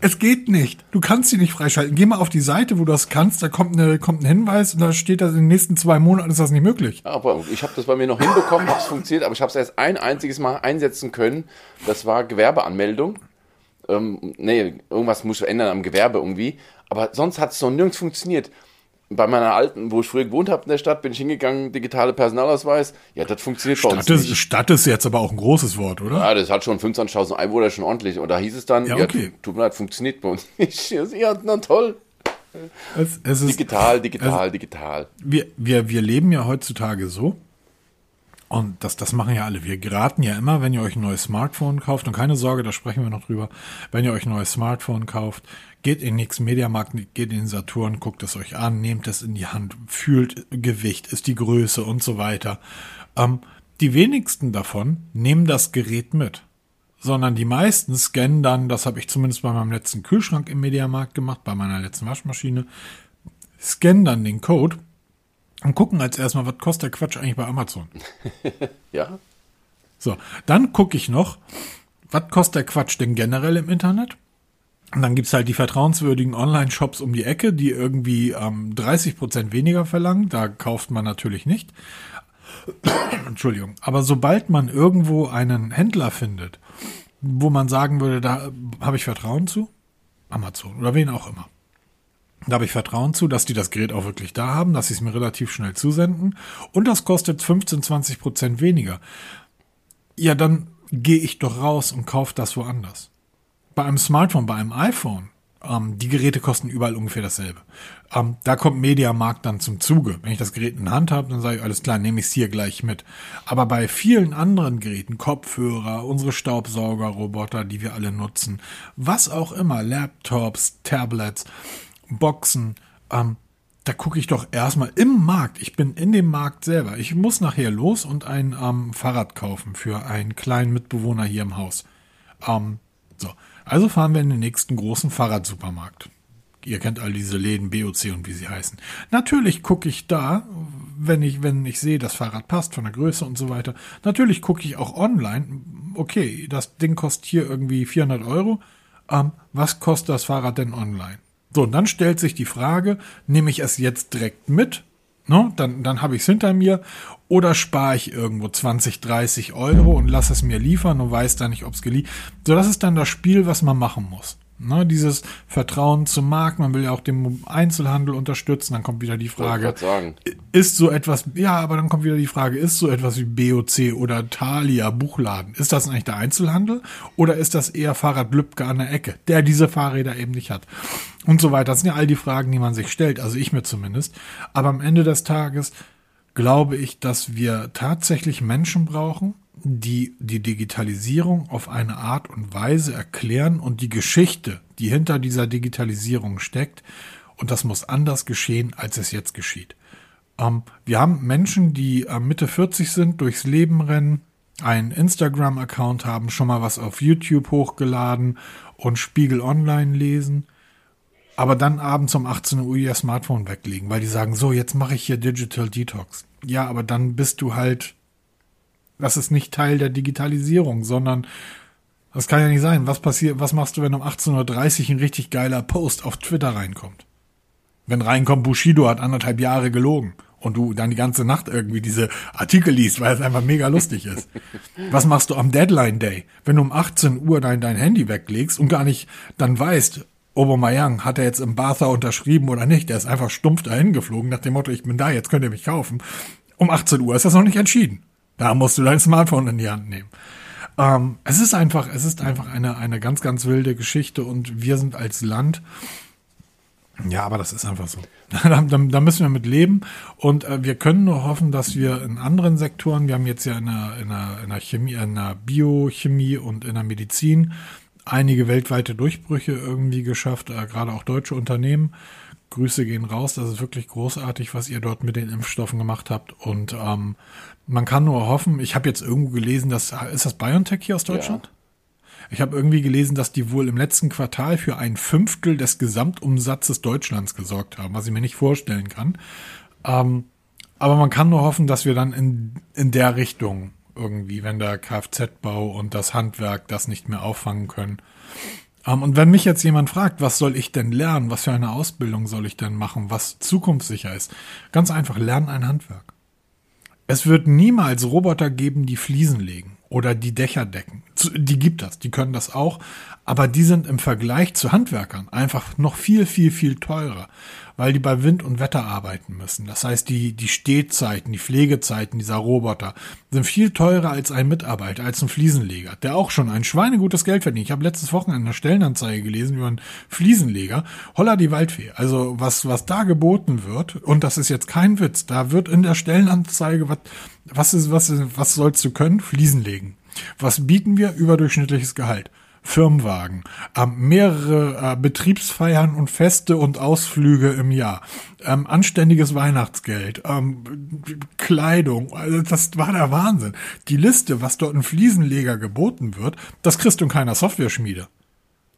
Es geht nicht. Du kannst sie nicht freischalten. Geh mal auf die Seite, wo du das kannst. Da kommt, eine, kommt ein Hinweis und da steht, dass in den nächsten zwei Monaten ist das nicht möglich. Aber ich habe das bei mir noch hinbekommen, es funktioniert, aber ich habe es erst ein einziges Mal einsetzen können. Das war Gewerbeanmeldung. Ähm, nee, irgendwas muss ändern am Gewerbe irgendwie. Aber sonst hat es noch nirgends funktioniert bei meiner alten, wo ich früher gewohnt habe in der Stadt, bin ich hingegangen, digitale Personalausweis. Ja, das funktioniert Stadt bei uns ist, nicht. Stadt ist jetzt aber auch ein großes Wort, oder? Ja, das hat schon 25.000 Einwohner schon ordentlich. Und da hieß es dann, ja, okay. ja tut mir leid, funktioniert bei uns nicht. Ja, na toll. Es, es ist, digital, digital, also, digital. Wir, wir, wir leben ja heutzutage so, und das, das machen ja alle. Wir geraten ja immer, wenn ihr euch ein neues Smartphone kauft, und keine Sorge, da sprechen wir noch drüber, wenn ihr euch ein neues Smartphone kauft, geht in nächsten Mediamarkt, geht in Saturn, guckt es euch an, nehmt es in die Hand, fühlt Gewicht, ist die Größe und so weiter. Ähm, die wenigsten davon nehmen das Gerät mit, sondern die meisten scannen dann, das habe ich zumindest bei meinem letzten Kühlschrank im Mediamarkt gemacht, bei meiner letzten Waschmaschine, scannen dann den Code und gucken als erstmal, was kostet der Quatsch eigentlich bei Amazon. ja. So, dann gucke ich noch, was kostet der Quatsch denn generell im Internet? Und dann gibt's halt die vertrauenswürdigen Online-Shops um die Ecke, die irgendwie ähm, 30 Prozent weniger verlangen. Da kauft man natürlich nicht. Entschuldigung. Aber sobald man irgendwo einen Händler findet, wo man sagen würde, da habe ich Vertrauen zu, Amazon oder wen auch immer. Da habe ich Vertrauen zu, dass die das Gerät auch wirklich da haben, dass sie es mir relativ schnell zusenden. Und das kostet 15, 20 Prozent weniger. Ja, dann gehe ich doch raus und kaufe das woanders bei einem Smartphone, bei einem iPhone, ähm, die Geräte kosten überall ungefähr dasselbe. Ähm, da kommt Mediamarkt dann zum Zuge. Wenn ich das Gerät in der Hand habe, dann sage ich, alles klar, nehme ich es hier gleich mit. Aber bei vielen anderen Geräten, Kopfhörer, unsere Staubsaugerroboter, die wir alle nutzen, was auch immer, Laptops, Tablets, Boxen, ähm, da gucke ich doch erstmal im Markt. Ich bin in dem Markt selber. Ich muss nachher los und ein ähm, Fahrrad kaufen für einen kleinen Mitbewohner hier im Haus. Ähm, so. Also fahren wir in den nächsten großen Fahrradsupermarkt. Ihr kennt all diese Läden, BOC und wie sie heißen. Natürlich gucke ich da, wenn ich, wenn ich sehe, das Fahrrad passt von der Größe und so weiter. Natürlich gucke ich auch online. Okay, das Ding kostet hier irgendwie 400 Euro. Ähm, was kostet das Fahrrad denn online? So, und dann stellt sich die Frage, nehme ich es jetzt direkt mit Ne? Dann, dann habe ich es hinter mir. Oder spare ich irgendwo 20, 30 Euro und lasse es mir liefern und weiß dann nicht, ob es geliefert So, das ist dann das Spiel, was man machen muss. Ne, dieses Vertrauen zum Markt, man will ja auch den Einzelhandel unterstützen, dann kommt wieder die Frage, ist so etwas, ja, aber dann kommt wieder die Frage, ist so etwas wie BOC oder Thalia Buchladen, ist das eigentlich der Einzelhandel oder ist das eher Fahrrad Lübcke an der Ecke, der diese Fahrräder eben nicht hat? Und so weiter. Das sind ja all die Fragen, die man sich stellt, also ich mir zumindest. Aber am Ende des Tages glaube ich, dass wir tatsächlich Menschen brauchen, die die Digitalisierung auf eine Art und Weise erklären und die Geschichte, die hinter dieser Digitalisierung steckt. Und das muss anders geschehen, als es jetzt geschieht. Ähm, wir haben Menschen, die äh, Mitte 40 sind, durchs Leben rennen, einen Instagram-Account haben, schon mal was auf YouTube hochgeladen und Spiegel Online lesen, aber dann abends um 18 Uhr ihr Smartphone weglegen, weil die sagen, so, jetzt mache ich hier Digital Detox. Ja, aber dann bist du halt das ist nicht Teil der Digitalisierung, sondern das kann ja nicht sein. Was passiert, was machst du, wenn um 18.30 Uhr ein richtig geiler Post auf Twitter reinkommt? Wenn reinkommt, Bushido hat anderthalb Jahre gelogen und du dann die ganze Nacht irgendwie diese Artikel liest, weil es einfach mega lustig ist. Was machst du am Deadline Day, wenn du um 18 Uhr dein, dein Handy weglegst und gar nicht dann weißt, Obermayang hat er jetzt im Bartha unterschrieben oder nicht? Der ist einfach stumpf dahin geflogen nach dem Motto, ich bin da, jetzt könnt ihr mich kaufen. Um 18 Uhr ist das noch nicht entschieden. Da musst du dein Smartphone in die Hand nehmen. Ähm, es ist einfach, es ist einfach eine, eine ganz, ganz wilde Geschichte und wir sind als Land ja, aber das ist einfach so. da, da, müssen wir mit leben und äh, wir können nur hoffen, dass wir in anderen Sektoren, wir haben jetzt ja in der, in der, in der Chemie, in der Biochemie und in der Medizin einige weltweite Durchbrüche irgendwie geschafft, äh, gerade auch deutsche Unternehmen. Grüße gehen raus, das ist wirklich großartig, was ihr dort mit den Impfstoffen gemacht habt und ähm, man kann nur hoffen, ich habe jetzt irgendwo gelesen, dass, ist das BioNTech hier aus Deutschland? Ja. Ich habe irgendwie gelesen, dass die wohl im letzten Quartal für ein Fünftel des Gesamtumsatzes Deutschlands gesorgt haben, was ich mir nicht vorstellen kann. Ähm, aber man kann nur hoffen, dass wir dann in, in der Richtung irgendwie, wenn der Kfz-Bau und das Handwerk das nicht mehr auffangen können. Ähm, und wenn mich jetzt jemand fragt, was soll ich denn lernen, was für eine Ausbildung soll ich denn machen, was zukunftssicher ist, ganz einfach, lernen ein Handwerk. Es wird niemals Roboter geben, die Fliesen legen oder die Dächer decken. Die gibt das, die können das auch, aber die sind im Vergleich zu Handwerkern einfach noch viel, viel, viel teurer weil die bei Wind und Wetter arbeiten müssen. Das heißt, die, die Stehzeiten, die Pflegezeiten dieser Roboter sind viel teurer als ein Mitarbeiter, als ein Fliesenleger, der auch schon ein schweinegutes Geld verdient. Ich habe letztes Wochenende eine Stellenanzeige gelesen über einen Fliesenleger. Holla die Waldfee. Also was, was da geboten wird, und das ist jetzt kein Witz, da wird in der Stellenanzeige, was, was ist, was, was sollst du können? Fliesen legen. Was bieten wir? Überdurchschnittliches Gehalt. Firmenwagen, ähm, mehrere äh, Betriebsfeiern und Feste und Ausflüge im Jahr, ähm, anständiges Weihnachtsgeld, ähm, Kleidung, also das war der Wahnsinn. Die Liste, was dort ein Fliesenleger geboten wird, das kriegst du in keiner Software-Schmiede.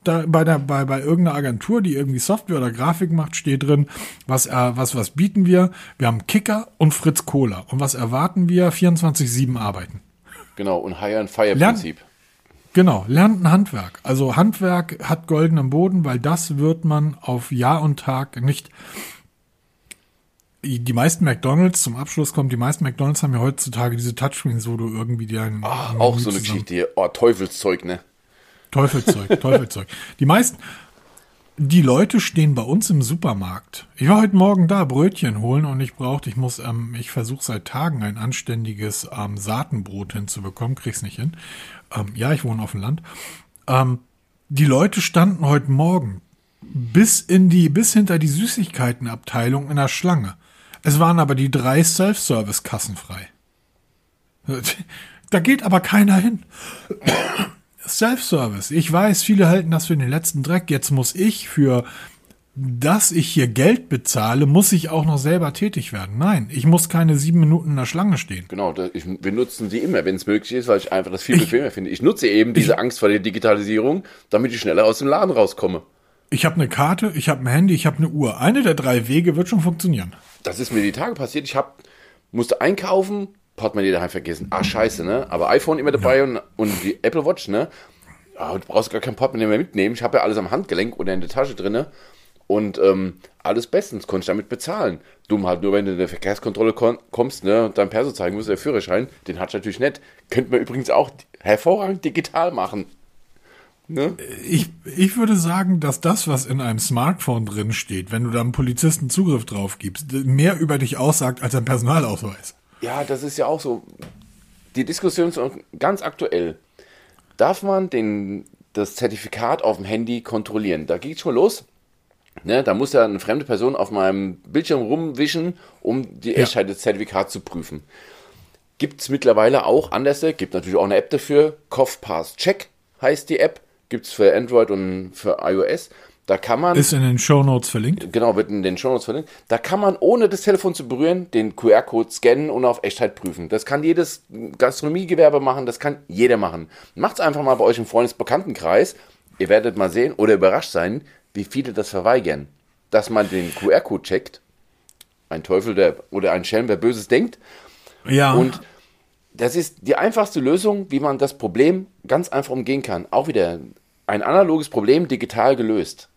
Da bei der bei bei irgendeiner Agentur, die irgendwie Software oder Grafik macht, steht drin, was äh, was was bieten wir? Wir haben Kicker und Fritz Cola und was erwarten wir? 24/7 arbeiten. Genau und Hire and Fire Prinzip. Genau, lernt ein Handwerk. Also Handwerk hat goldenen Boden, weil das wird man auf Jahr und Tag nicht. Die meisten McDonalds, zum Abschluss kommt, die meisten McDonalds haben ja heutzutage diese Touchscreens, wo du irgendwie dir ein. Ach, auch so eine Geschichte hier. Oh, Teufelszeug, ne? Teufelszeug, Teufelszeug. Die meisten, die Leute stehen bei uns im Supermarkt. Ich war heute Morgen da, Brötchen holen und ich brauchte, ich muss, ähm, ich versuche seit Tagen ein anständiges ähm, Saatenbrot hinzubekommen, krieg's nicht hin. Ähm, ja, ich wohne auf dem Land. Ähm, die Leute standen heute Morgen bis in die, bis hinter die Süßigkeitenabteilung in der Schlange. Es waren aber die drei Self-Service-Kassen frei. Da geht aber keiner hin. Self-Service. Ich weiß, viele halten das für den letzten Dreck. Jetzt muss ich für dass ich hier Geld bezahle, muss ich auch noch selber tätig werden. Nein, ich muss keine sieben Minuten in der Schlange stehen. Genau, ich, wir nutzen sie immer, wenn es möglich ist, weil ich einfach das viel bequemer finde. Ich nutze eben diese ich, Angst vor der Digitalisierung, damit ich schneller aus dem Laden rauskomme. Ich habe eine Karte, ich habe ein Handy, ich habe eine Uhr. Eine der drei Wege wird schon funktionieren. Das ist mir die Tage passiert. Ich hab, musste einkaufen, Portemonnaie daheim vergessen. Ah, scheiße, ne? Aber iPhone immer dabei ja. und, und die Apple Watch, ne? Oh, du brauchst gar kein Portemonnaie mehr mitnehmen. Ich habe ja alles am Handgelenk oder in der Tasche drinne und ähm, alles bestens, konnte ich damit bezahlen. Dumm halt nur, wenn du in der Verkehrskontrolle kommst, ne, und dein Perso zeigen musst, der Führerschein, den hat ich natürlich nicht. Könnte man übrigens auch hervorragend digital machen. Ne? Ich, ich würde sagen, dass das, was in einem Smartphone drin steht, wenn du da einem Polizisten Zugriff drauf gibst, mehr über dich aussagt als ein Personalausweis. Ja, das ist ja auch so. Die Diskussion ist ganz aktuell. Darf man den, das Zertifikat auf dem Handy kontrollieren? Da geht es schon los. Ne, da muss ja eine fremde Person auf meinem Bildschirm rumwischen, um die Echtheit des Zertifikats zu prüfen. Gibt es mittlerweile auch anders, gibt natürlich auch eine App dafür, CoughPass Check heißt die App, gibt es für Android und für iOS. Da kann man. Ist in den Show Notes verlinkt. Genau, wird in den Show Notes verlinkt. Da kann man, ohne das Telefon zu berühren, den QR-Code scannen und auf Echtheit prüfen. Das kann jedes Gastronomiegewerbe machen, das kann jeder machen. Macht's einfach mal bei euch im Freundesbekanntenkreis. Ihr werdet mal sehen oder überrascht sein, wie viele das verweigern. Dass man den QR-Code checkt, ein Teufel der, oder ein Schelm, wer Böses denkt. Ja. Und das ist die einfachste Lösung, wie man das Problem ganz einfach umgehen kann. Auch wieder ein analoges Problem digital gelöst.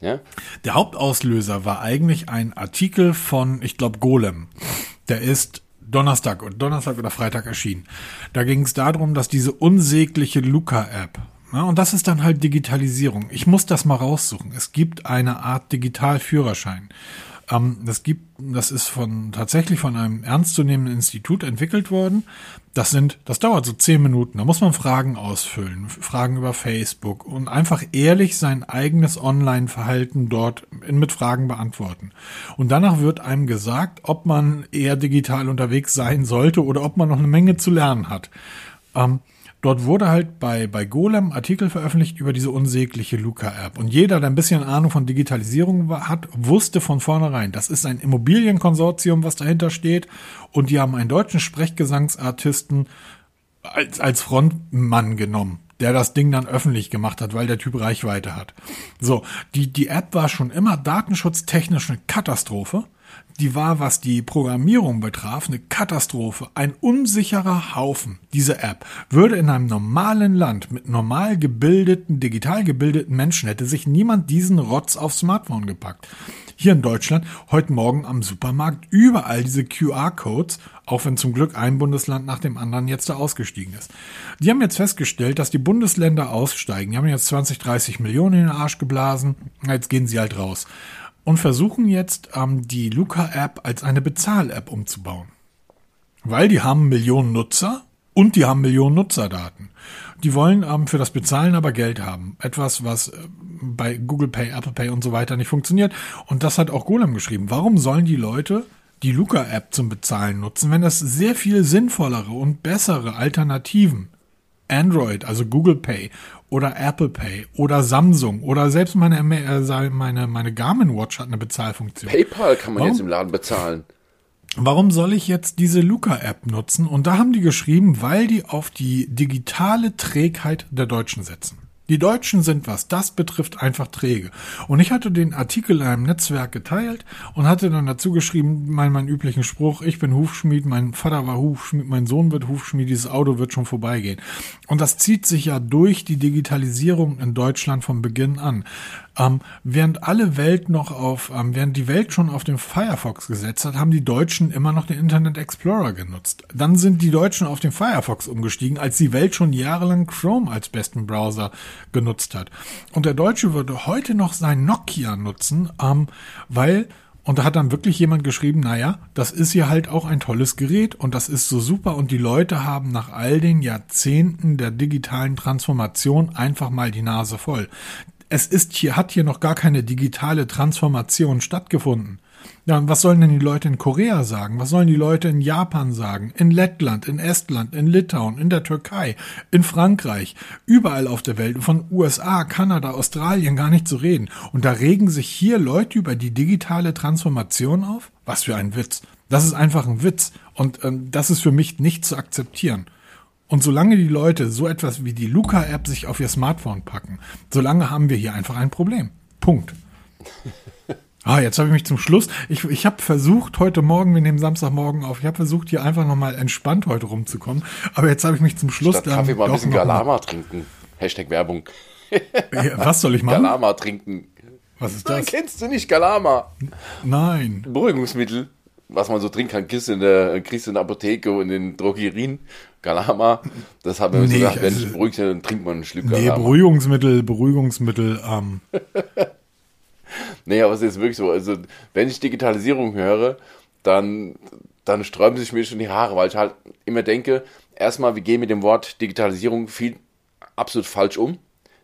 Ja? Der Hauptauslöser war eigentlich ein Artikel von, ich glaube, Golem. Der ist Donnerstag und Donnerstag oder Freitag erschienen. Da ging es darum, dass diese unsägliche Luca-App, ja, und das ist dann halt Digitalisierung. Ich muss das mal raussuchen. Es gibt eine Art Digitalführerschein. Ähm, das gibt, das ist von tatsächlich von einem ernstzunehmenden Institut entwickelt worden. Das sind, das dauert so zehn Minuten. Da muss man Fragen ausfüllen, Fragen über Facebook und einfach ehrlich sein eigenes Online-Verhalten dort mit Fragen beantworten. Und danach wird einem gesagt, ob man eher digital unterwegs sein sollte oder ob man noch eine Menge zu lernen hat. Ähm, Dort wurde halt bei, bei Golem Artikel veröffentlicht über diese unsägliche Luca-App. Und jeder, der ein bisschen Ahnung von Digitalisierung hat, wusste von vornherein, das ist ein Immobilienkonsortium, was dahinter steht. Und die haben einen deutschen Sprechgesangsartisten als, als Frontmann genommen der das Ding dann öffentlich gemacht hat, weil der Typ Reichweite hat. So, die, die App war schon immer datenschutztechnisch eine Katastrophe die war, was die Programmierung betraf, eine Katastrophe. Ein unsicherer Haufen. Diese App würde in einem normalen Land mit normal gebildeten, digital gebildeten Menschen hätte sich niemand diesen Rotz aufs Smartphone gepackt. Hier in Deutschland, heute Morgen am Supermarkt, überall diese QR-Codes, auch wenn zum Glück ein Bundesland nach dem anderen jetzt da ausgestiegen ist. Die haben jetzt festgestellt, dass die Bundesländer aussteigen. Die haben jetzt 20, 30 Millionen in den Arsch geblasen. Jetzt gehen sie halt raus und versuchen jetzt ähm, die Luca-App als eine Bezahl-App umzubauen. Weil die haben Millionen Nutzer und die haben Millionen Nutzerdaten. Die wollen ähm, für das Bezahlen aber Geld haben. Etwas, was äh, bei Google Pay, Apple Pay und so weiter nicht funktioniert. Und das hat auch Golem geschrieben. Warum sollen die Leute die Luca-App zum Bezahlen nutzen, wenn es sehr viel sinnvollere und bessere Alternativen Android, also Google Pay oder Apple Pay oder Samsung oder selbst meine, äh, meine, meine Garmin Watch hat eine Bezahlfunktion. PayPal kann man Warum? jetzt im Laden bezahlen. Warum soll ich jetzt diese Luca-App nutzen? Und da haben die geschrieben, weil die auf die digitale Trägheit der Deutschen setzen. Die Deutschen sind, was das betrifft, einfach träge. Und ich hatte den Artikel in einem Netzwerk geteilt und hatte dann dazu geschrieben, mein, mein üblichen Spruch, ich bin Hufschmied, mein Vater war Hufschmied, mein Sohn wird Hufschmied, dieses Auto wird schon vorbeigehen. Und das zieht sich ja durch die Digitalisierung in Deutschland von Beginn an. Ähm, während alle Welt noch auf, ähm, während die Welt schon auf den Firefox gesetzt hat, haben die Deutschen immer noch den Internet Explorer genutzt. Dann sind die Deutschen auf den Firefox umgestiegen, als die Welt schon jahrelang Chrome als besten Browser genutzt hat. Und der Deutsche würde heute noch sein Nokia nutzen, ähm, weil und da hat dann wirklich jemand geschrieben, naja, das ist hier halt auch ein tolles Gerät und das ist so super und die Leute haben nach all den Jahrzehnten der digitalen Transformation einfach mal die Nase voll es ist hier, hat hier noch gar keine digitale Transformation stattgefunden. Ja, was sollen denn die Leute in Korea sagen? Was sollen die Leute in Japan sagen? In Lettland, in Estland, in Litauen, in der Türkei, in Frankreich, überall auf der Welt, von USA, Kanada, Australien gar nicht zu reden. Und da regen sich hier Leute über die digitale Transformation auf? Was für ein Witz. Das ist einfach ein Witz. Und ähm, das ist für mich nicht zu akzeptieren. Und solange die Leute so etwas wie die Luca-App sich auf ihr Smartphone packen, solange haben wir hier einfach ein Problem. Punkt. Ah, jetzt habe ich mich zum Schluss. Ich, ich habe versucht heute Morgen, wir nehmen Samstagmorgen auf, ich habe versucht, hier einfach nochmal entspannt heute rumzukommen. Aber jetzt habe ich mich zum Schluss. Statt Kaffee mal ein bisschen Galama trinken. Hashtag Werbung. Was soll ich machen? Galama trinken. Was ist das? Kennst du nicht Galama? Nein. Beruhigungsmittel, was man so trinken kann, kriegst du in der, kriegst du in der Apotheke und in den Drogerien. Galama, das haben wir nee, gesagt, wenn ich beruhigt bin, dann trinkt man einen Schluck Galama. Nee, Beruhigungsmittel, Beruhigungsmittel. Ähm. nee, aber es ist wirklich so. Also, wenn ich Digitalisierung höre, dann, dann sträuben sich mir schon die Haare, weil ich halt immer denke, erstmal, wir gehen mit dem Wort Digitalisierung viel absolut falsch um.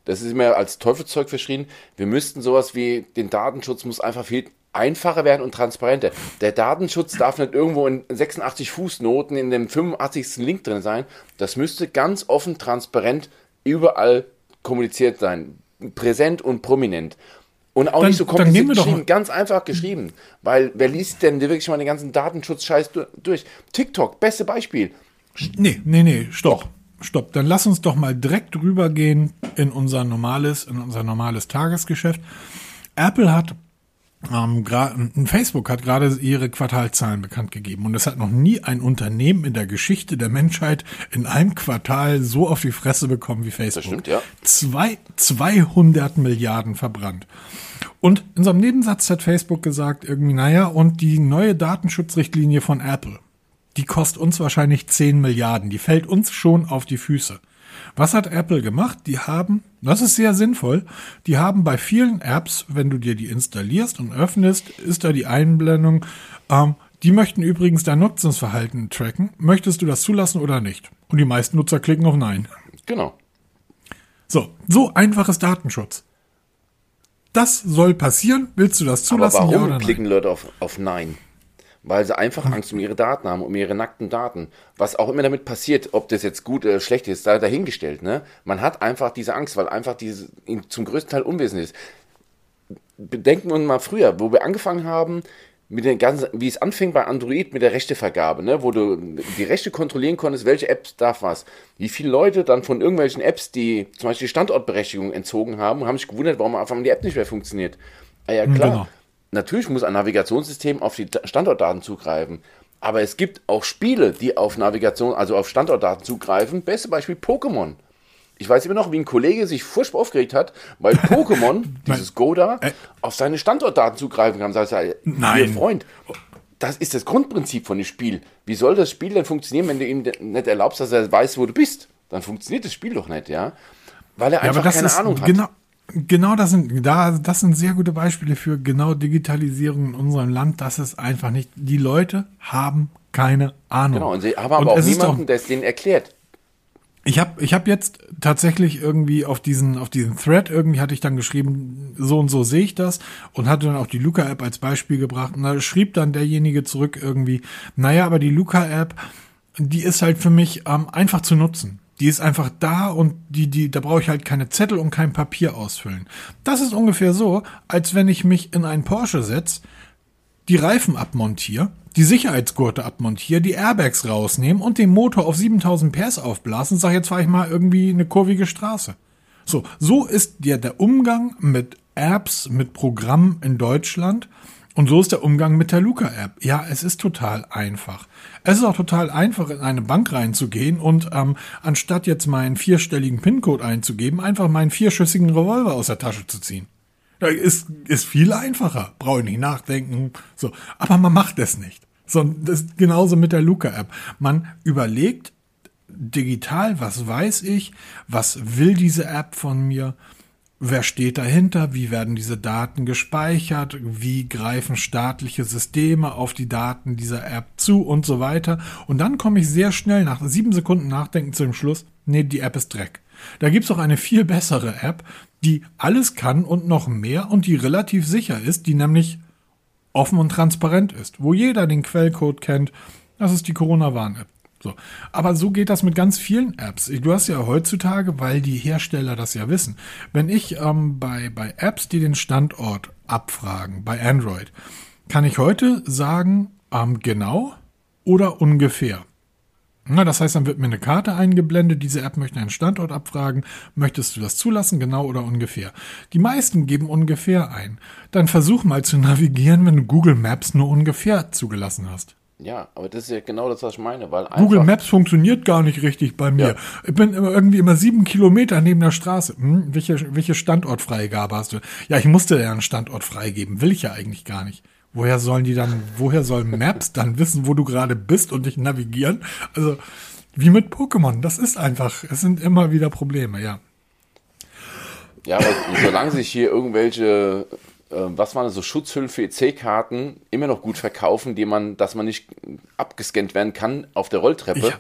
Das ist immer als Teufelszeug verschrien. Wir müssten sowas wie den Datenschutz muss einfach viel einfacher werden und transparenter. Der Datenschutz darf nicht irgendwo in 86 Fußnoten in dem 85. Link drin sein. Das müsste ganz offen, transparent überall kommuniziert sein. Präsent und prominent. Und auch dann, nicht so kompliziert geschrieben, ganz einfach geschrieben. Weil wer liest denn wirklich mal den ganzen Datenschutz-Scheiß durch? TikTok, beste Beispiel. Nee, nee, nee, stopp. Stopp. Dann lass uns doch mal direkt rübergehen in unser normales, in unser normales Tagesgeschäft. Apple hat ähm, Facebook hat gerade ihre Quartalzahlen bekannt gegeben und es hat noch nie ein Unternehmen in der Geschichte der Menschheit in einem Quartal so auf die Fresse bekommen wie Facebook. Das stimmt, ja. Zwei, 200 Milliarden verbrannt. Und in so einem Nebensatz hat Facebook gesagt, irgendwie, naja, und die neue Datenschutzrichtlinie von Apple, die kostet uns wahrscheinlich 10 Milliarden. Die fällt uns schon auf die Füße. Was hat Apple gemacht? Die haben, das ist sehr sinnvoll, die haben bei vielen Apps, wenn du dir die installierst und öffnest, ist da die Einblendung, ähm, die möchten übrigens dein Nutzungsverhalten tracken. Möchtest du das zulassen oder nicht? Und die meisten Nutzer klicken auf Nein. Genau. So, so einfaches Datenschutz. Das soll passieren. Willst du das zulassen? Aber warum ja klicken Leute auf, auf Nein? Weil sie einfach Angst um ihre Daten haben, um ihre nackten Daten. Was auch immer damit passiert, ob das jetzt gut oder schlecht ist, da dahingestellt. Ne? Man hat einfach diese Angst, weil einfach diese zum größten Teil unwesentlich ist. Bedenken wir uns mal früher, wo wir angefangen haben, mit den ganzen, wie es anfing bei Android mit der Rechtevergabe, ne, wo du die Rechte kontrollieren konntest, welche Apps darf was. Wie viele Leute dann von irgendwelchen Apps, die zum Beispiel Standortberechtigung entzogen haben, haben sich gewundert, warum einfach die App nicht mehr funktioniert. Ah ja, klar. Genau. Natürlich muss ein Navigationssystem auf die Standortdaten zugreifen. Aber es gibt auch Spiele, die auf Navigation, also auf Standortdaten zugreifen. Beste Beispiel Pokémon ich weiß immer noch, wie ein Kollege sich furchtbar aufgeregt hat, weil Pokémon, dieses Go da, äh? auf seine Standortdaten zugreifen kann. Sagt er, Nein. Freund, das ist das Grundprinzip von dem Spiel. Wie soll das Spiel denn funktionieren, wenn du ihm nicht erlaubst, dass er weiß, wo du bist? Dann funktioniert das Spiel doch nicht, ja? Weil er einfach ja, keine Ahnung hat. Genau, genau das sind, da, das sind sehr gute Beispiele für genau Digitalisierung in unserem Land. Das ist einfach nicht, die Leute haben keine Ahnung. Genau, und sie haben aber und auch niemanden, der es denen erklärt. Ich habe ich hab jetzt tatsächlich irgendwie auf diesen, auf diesen Thread irgendwie hatte ich dann geschrieben, so und so sehe ich das und hatte dann auch die Luca-App als Beispiel gebracht. Und da schrieb dann derjenige zurück irgendwie, naja, aber die Luca-App, die ist halt für mich ähm, einfach zu nutzen. Die ist einfach da und die, die, da brauche ich halt keine Zettel und kein Papier ausfüllen. Das ist ungefähr so, als wenn ich mich in einen Porsche setze, die Reifen abmontiere die Sicherheitsgurte abmontiere, die Airbags rausnehmen und den Motor auf 7000 PS aufblasen und sag, jetzt fahre ich mal irgendwie eine kurvige Straße. So, so ist ja der Umgang mit Apps, mit Programmen in Deutschland und so ist der Umgang mit der Luca-App. Ja, es ist total einfach. Es ist auch total einfach, in eine Bank reinzugehen und ähm, anstatt jetzt meinen vierstelligen PIN-Code einzugeben, einfach meinen vierschüssigen Revolver aus der Tasche zu ziehen. Ist, ist viel einfacher. Brauche ich nicht nachdenken. So. Aber man macht es nicht. So, das ist genauso mit der Luca-App. Man überlegt digital, was weiß ich, was will diese App von mir, wer steht dahinter, wie werden diese Daten gespeichert, wie greifen staatliche Systeme auf die Daten dieser App zu und so weiter. Und dann komme ich sehr schnell nach sieben Sekunden Nachdenken zu dem Schluss, nee, die App ist Dreck. Da gibt's auch eine viel bessere App, die alles kann und noch mehr und die relativ sicher ist, die nämlich offen und transparent ist, wo jeder den Quellcode kennt. Das ist die Corona-Warn-App. So. Aber so geht das mit ganz vielen Apps. Du hast ja heutzutage, weil die Hersteller das ja wissen, wenn ich ähm, bei, bei Apps, die den Standort abfragen, bei Android, kann ich heute sagen, ähm, genau oder ungefähr. Na, das heißt, dann wird mir eine Karte eingeblendet, diese App möchte einen Standort abfragen, möchtest du das zulassen, genau oder ungefähr? Die meisten geben ungefähr ein. Dann versuch mal zu navigieren, wenn du Google Maps nur ungefähr zugelassen hast. Ja, aber das ist ja genau das, was ich meine, weil Google Maps funktioniert gar nicht richtig bei mir. Ja. Ich bin immer irgendwie immer sieben Kilometer neben der Straße. Hm, welche, welche Standortfreigabe hast du? Ja, ich musste ja einen Standort freigeben. Will ich ja eigentlich gar nicht. Woher sollen die dann, woher sollen Maps dann wissen, wo du gerade bist und dich navigieren? Also, wie mit Pokémon. Das ist einfach, es sind immer wieder Probleme, ja. Ja, aber solange sich hier irgendwelche, was waren das, so Schutzhüllen für EC-Karten immer noch gut verkaufen, die man, dass man nicht abgescannt werden kann auf der Rolltreppe.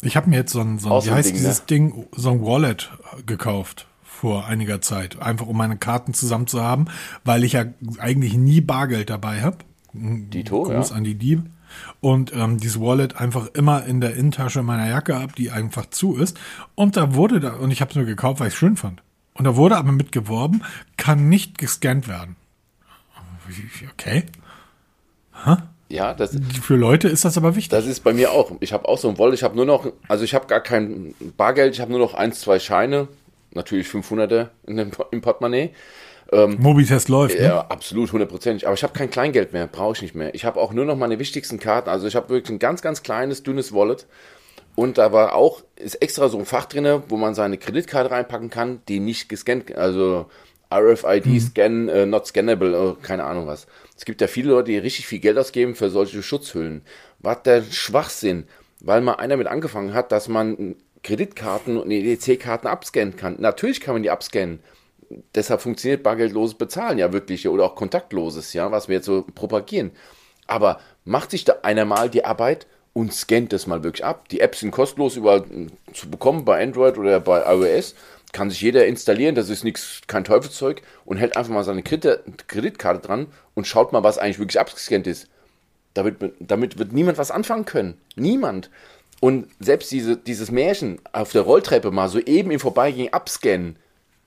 Ich, ich habe mir jetzt so ein, so ein wie heißt Ding, dieses ne? Ding, so ein Wallet gekauft vor einiger Zeit, einfach um meine Karten zusammen zu haben, weil ich ja eigentlich nie Bargeld dabei habe. Dito, Gruß ja. an die Diebe. Und ähm, dieses Wallet einfach immer in der Innentasche meiner Jacke ab, die einfach zu ist. Und da wurde da, und ich habe es nur gekauft, weil ich es schön fand. Und da wurde aber mitgeworben, kann nicht gescannt werden. Okay. Huh? Ja, das für Leute ist das aber wichtig. Das ist bei mir auch. Ich habe auch so ein Wallet. Ich habe nur noch, also ich habe gar kein Bargeld. Ich habe nur noch eins, zwei Scheine natürlich 500er in dem, im Portemonnaie. Ähm, Mobitest läuft, ne? Ja, absolut, hundertprozentig. Aber ich habe kein Kleingeld mehr, brauche ich nicht mehr. Ich habe auch nur noch meine wichtigsten Karten. Also ich habe wirklich ein ganz, ganz kleines, dünnes Wallet. Und da war auch, ist extra so ein Fach drin, wo man seine Kreditkarte reinpacken kann, die nicht gescannt, also RFID hm. Scan, äh, not scannable, äh, keine Ahnung was. Es gibt ja viele Leute, die richtig viel Geld ausgeben für solche Schutzhüllen. Was der Schwachsinn, weil mal einer mit angefangen hat, dass man Kreditkarten und EDC-Karten abscannen kann. Natürlich kann man die abscannen. Deshalb funktioniert bargeldloses Bezahlen ja wirklich oder auch kontaktloses, ja, was wir jetzt so propagieren. Aber macht sich da einer mal die Arbeit und scannt das mal wirklich ab. Die Apps sind kostenlos überall zu bekommen bei Android oder bei iOS. Kann sich jeder installieren, das ist nichts, kein Teufelszeug und hält einfach mal seine Kreditkarte dran und schaut mal, was eigentlich wirklich abgescannt ist. Damit, damit wird niemand was anfangen können. Niemand. Und selbst diese, dieses Märchen auf der Rolltreppe mal so eben im Vorbeigehen abscannen,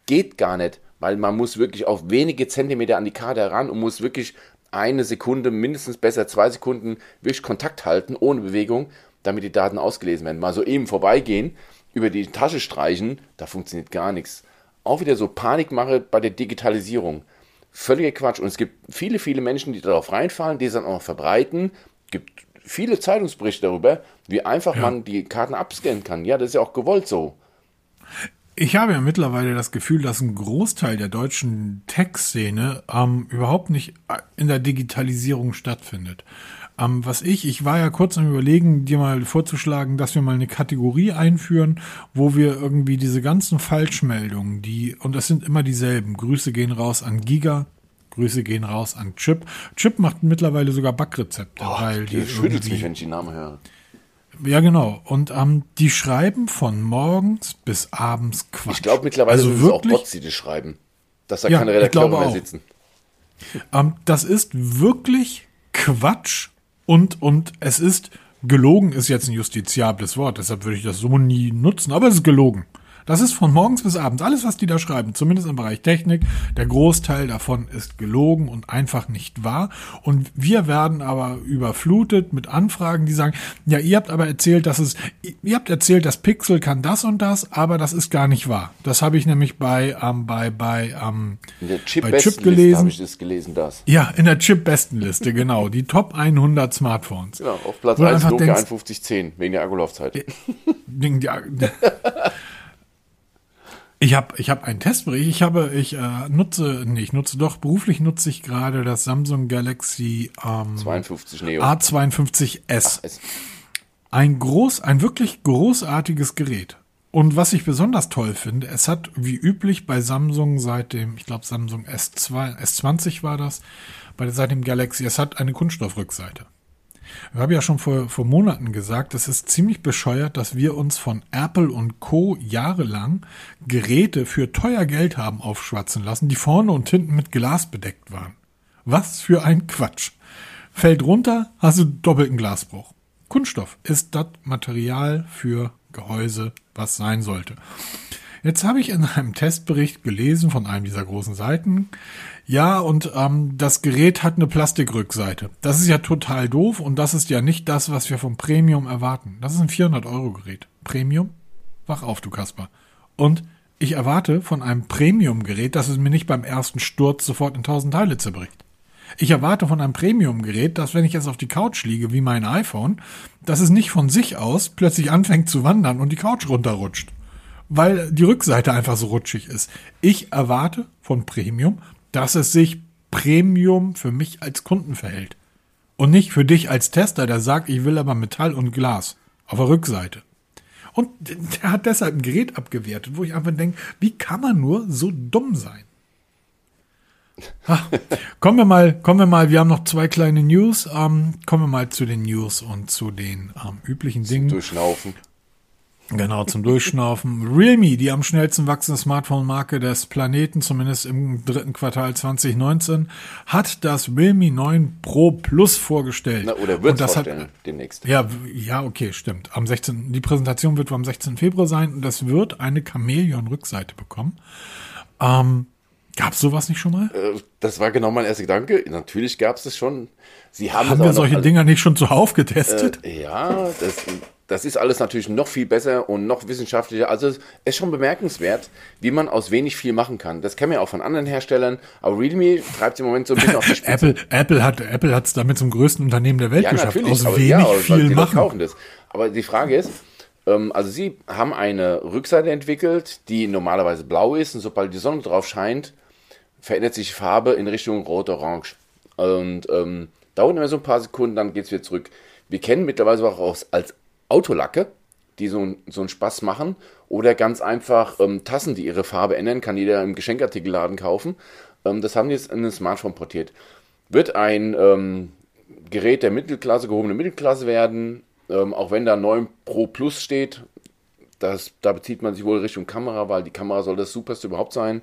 geht gar nicht, weil man muss wirklich auf wenige Zentimeter an die Karte heran und muss wirklich eine Sekunde, mindestens besser zwei Sekunden, wirklich Kontakt halten, ohne Bewegung, damit die Daten ausgelesen werden. Mal so eben vorbeigehen, über die Tasche streichen, da funktioniert gar nichts. Auch wieder so Panikmache bei der Digitalisierung. Völliger Quatsch. Und es gibt viele, viele Menschen, die darauf reinfallen, die es dann auch noch verbreiten. Es gibt viele Zeitungsberichte darüber, wie einfach ja. man die Karten abscannen kann. Ja, das ist ja auch gewollt so. Ich habe ja mittlerweile das Gefühl, dass ein Großteil der deutschen Tech-Szene ähm, überhaupt nicht in der Digitalisierung stattfindet. Ähm, was ich, ich war ja kurz am Überlegen, dir mal vorzuschlagen, dass wir mal eine Kategorie einführen, wo wir irgendwie diese ganzen Falschmeldungen, die, und das sind immer dieselben, Grüße gehen raus an Giga, Grüße gehen raus an Chip. Chip macht mittlerweile sogar Backrezepte, oh, weil die. schüttelt mich, wenn ich die Namen höre. Ja, genau. Und ähm, die schreiben von morgens bis abends Quatsch. Ich glaube mittlerweile also sind wirklich, es auch Bots, die das schreiben. Dass da ja, keine Redakteure mehr auch. sitzen. Ähm, das ist wirklich Quatsch und, und es ist gelogen, ist jetzt ein justiziables Wort, deshalb würde ich das so nie nutzen, aber es ist gelogen. Das ist von morgens bis abends. Alles, was die da schreiben, zumindest im Bereich Technik, der Großteil davon ist gelogen und einfach nicht wahr. Und wir werden aber überflutet mit Anfragen, die sagen, ja, ihr habt aber erzählt, dass es, ihr habt erzählt, das Pixel kann das und das, aber das ist gar nicht wahr. Das habe ich nämlich bei, ähm, bei, bei, ähm, Chip bei Chip gelesen. habe ich das gelesen, das. Ja, in der Chip-Bestenliste, genau. Die Top 100 Smartphones. Genau, auf Platz 1 Nokia 5110, wegen der Akkulaufzeit. Wegen der, Ich habe ich hab einen Testbericht. Ich habe, ich äh, nutze, nee, ich nutze doch, beruflich nutze ich gerade das Samsung Galaxy ähm, 52 Neo. A52s. Ach, ein groß, ein wirklich großartiges Gerät. Und was ich besonders toll finde, es hat wie üblich bei Samsung seit dem, ich glaube Samsung S2, S20 war das, bei seit dem Galaxy, es hat eine Kunststoffrückseite. Ich habe ja schon vor, vor Monaten gesagt, es ist ziemlich bescheuert, dass wir uns von Apple und Co. jahrelang Geräte für teuer Geld haben aufschwatzen lassen, die vorne und hinten mit Glas bedeckt waren. Was für ein Quatsch. Fällt runter, hast du doppelten Glasbruch. Kunststoff ist das Material für Gehäuse, was sein sollte. Jetzt habe ich in einem Testbericht gelesen von einem dieser großen Seiten, ja, und ähm, das Gerät hat eine Plastikrückseite. Das ist ja total doof und das ist ja nicht das, was wir vom Premium erwarten. Das ist ein 400-Euro-Gerät. Premium? Wach auf, du Kasper. Und ich erwarte von einem Premium-Gerät, dass es mir nicht beim ersten Sturz sofort in tausend Teile zerbricht. Ich erwarte von einem Premium-Gerät, dass wenn ich jetzt auf die Couch liege, wie mein iPhone, dass es nicht von sich aus plötzlich anfängt zu wandern und die Couch runterrutscht. Weil die Rückseite einfach so rutschig ist. Ich erwarte von Premium, dass es sich Premium für mich als Kunden verhält. Und nicht für dich als Tester, der sagt, ich will aber Metall und Glas auf der Rückseite. Und der hat deshalb ein Gerät abgewertet, wo ich einfach denke, wie kann man nur so dumm sein? Ha, kommen wir mal, kommen wir mal, wir haben noch zwei kleine News. Ähm, kommen wir mal zu den News und zu den ähm, üblichen Dingen. Durchlaufen. Genau, zum Durchschnaufen. Realme, die am schnellsten wachsende Smartphone-Marke des Planeten, zumindest im dritten Quartal 2019, hat das Realme 9 Pro Plus vorgestellt. Na, oder wird das vorstellen, hat, demnächst. Ja, ja, okay, stimmt. Am 16. Die Präsentation wird am 16. Februar sein und das wird eine Chamäleon-Rückseite bekommen. Ähm, Gab es sowas nicht schon mal? Äh, das war genau mein erster Gedanke. Natürlich gab es das schon. Sie haben, haben wir solche Dinger nicht schon zuhauf getestet? Äh, ja, das, das ist alles natürlich noch viel besser und noch wissenschaftlicher. Also es ist schon bemerkenswert, wie man aus wenig viel machen kann. Das kennen wir auch von anderen Herstellern, aber Realme treibt im Moment so ein bisschen auf die Spitze. Apple, Apple hat Apple damit zum größten Unternehmen der Welt ja, geschafft. Aus aber, wenig ja, viel die machen. Kaufen das. Aber die Frage ist, ähm, also sie haben eine Rückseite entwickelt, die normalerweise blau ist und sobald die Sonne drauf scheint, verändert sich die Farbe in Richtung rot-orange. Und ähm, dauert immer so ein paar Sekunden, dann geht es wieder zurück. Wir kennen mittlerweile auch aus, als Autolacke, die so, so einen Spaß machen. Oder ganz einfach ähm, Tassen, die ihre Farbe ändern, kann jeder im Geschenkartikelladen kaufen. Ähm, das haben die jetzt in ein Smartphone portiert. Wird ein ähm, Gerät der Mittelklasse, gehobene Mittelklasse werden, ähm, auch wenn da 9 Pro Plus steht. Das, da bezieht man sich wohl Richtung Kamera, weil die Kamera soll das superste überhaupt sein.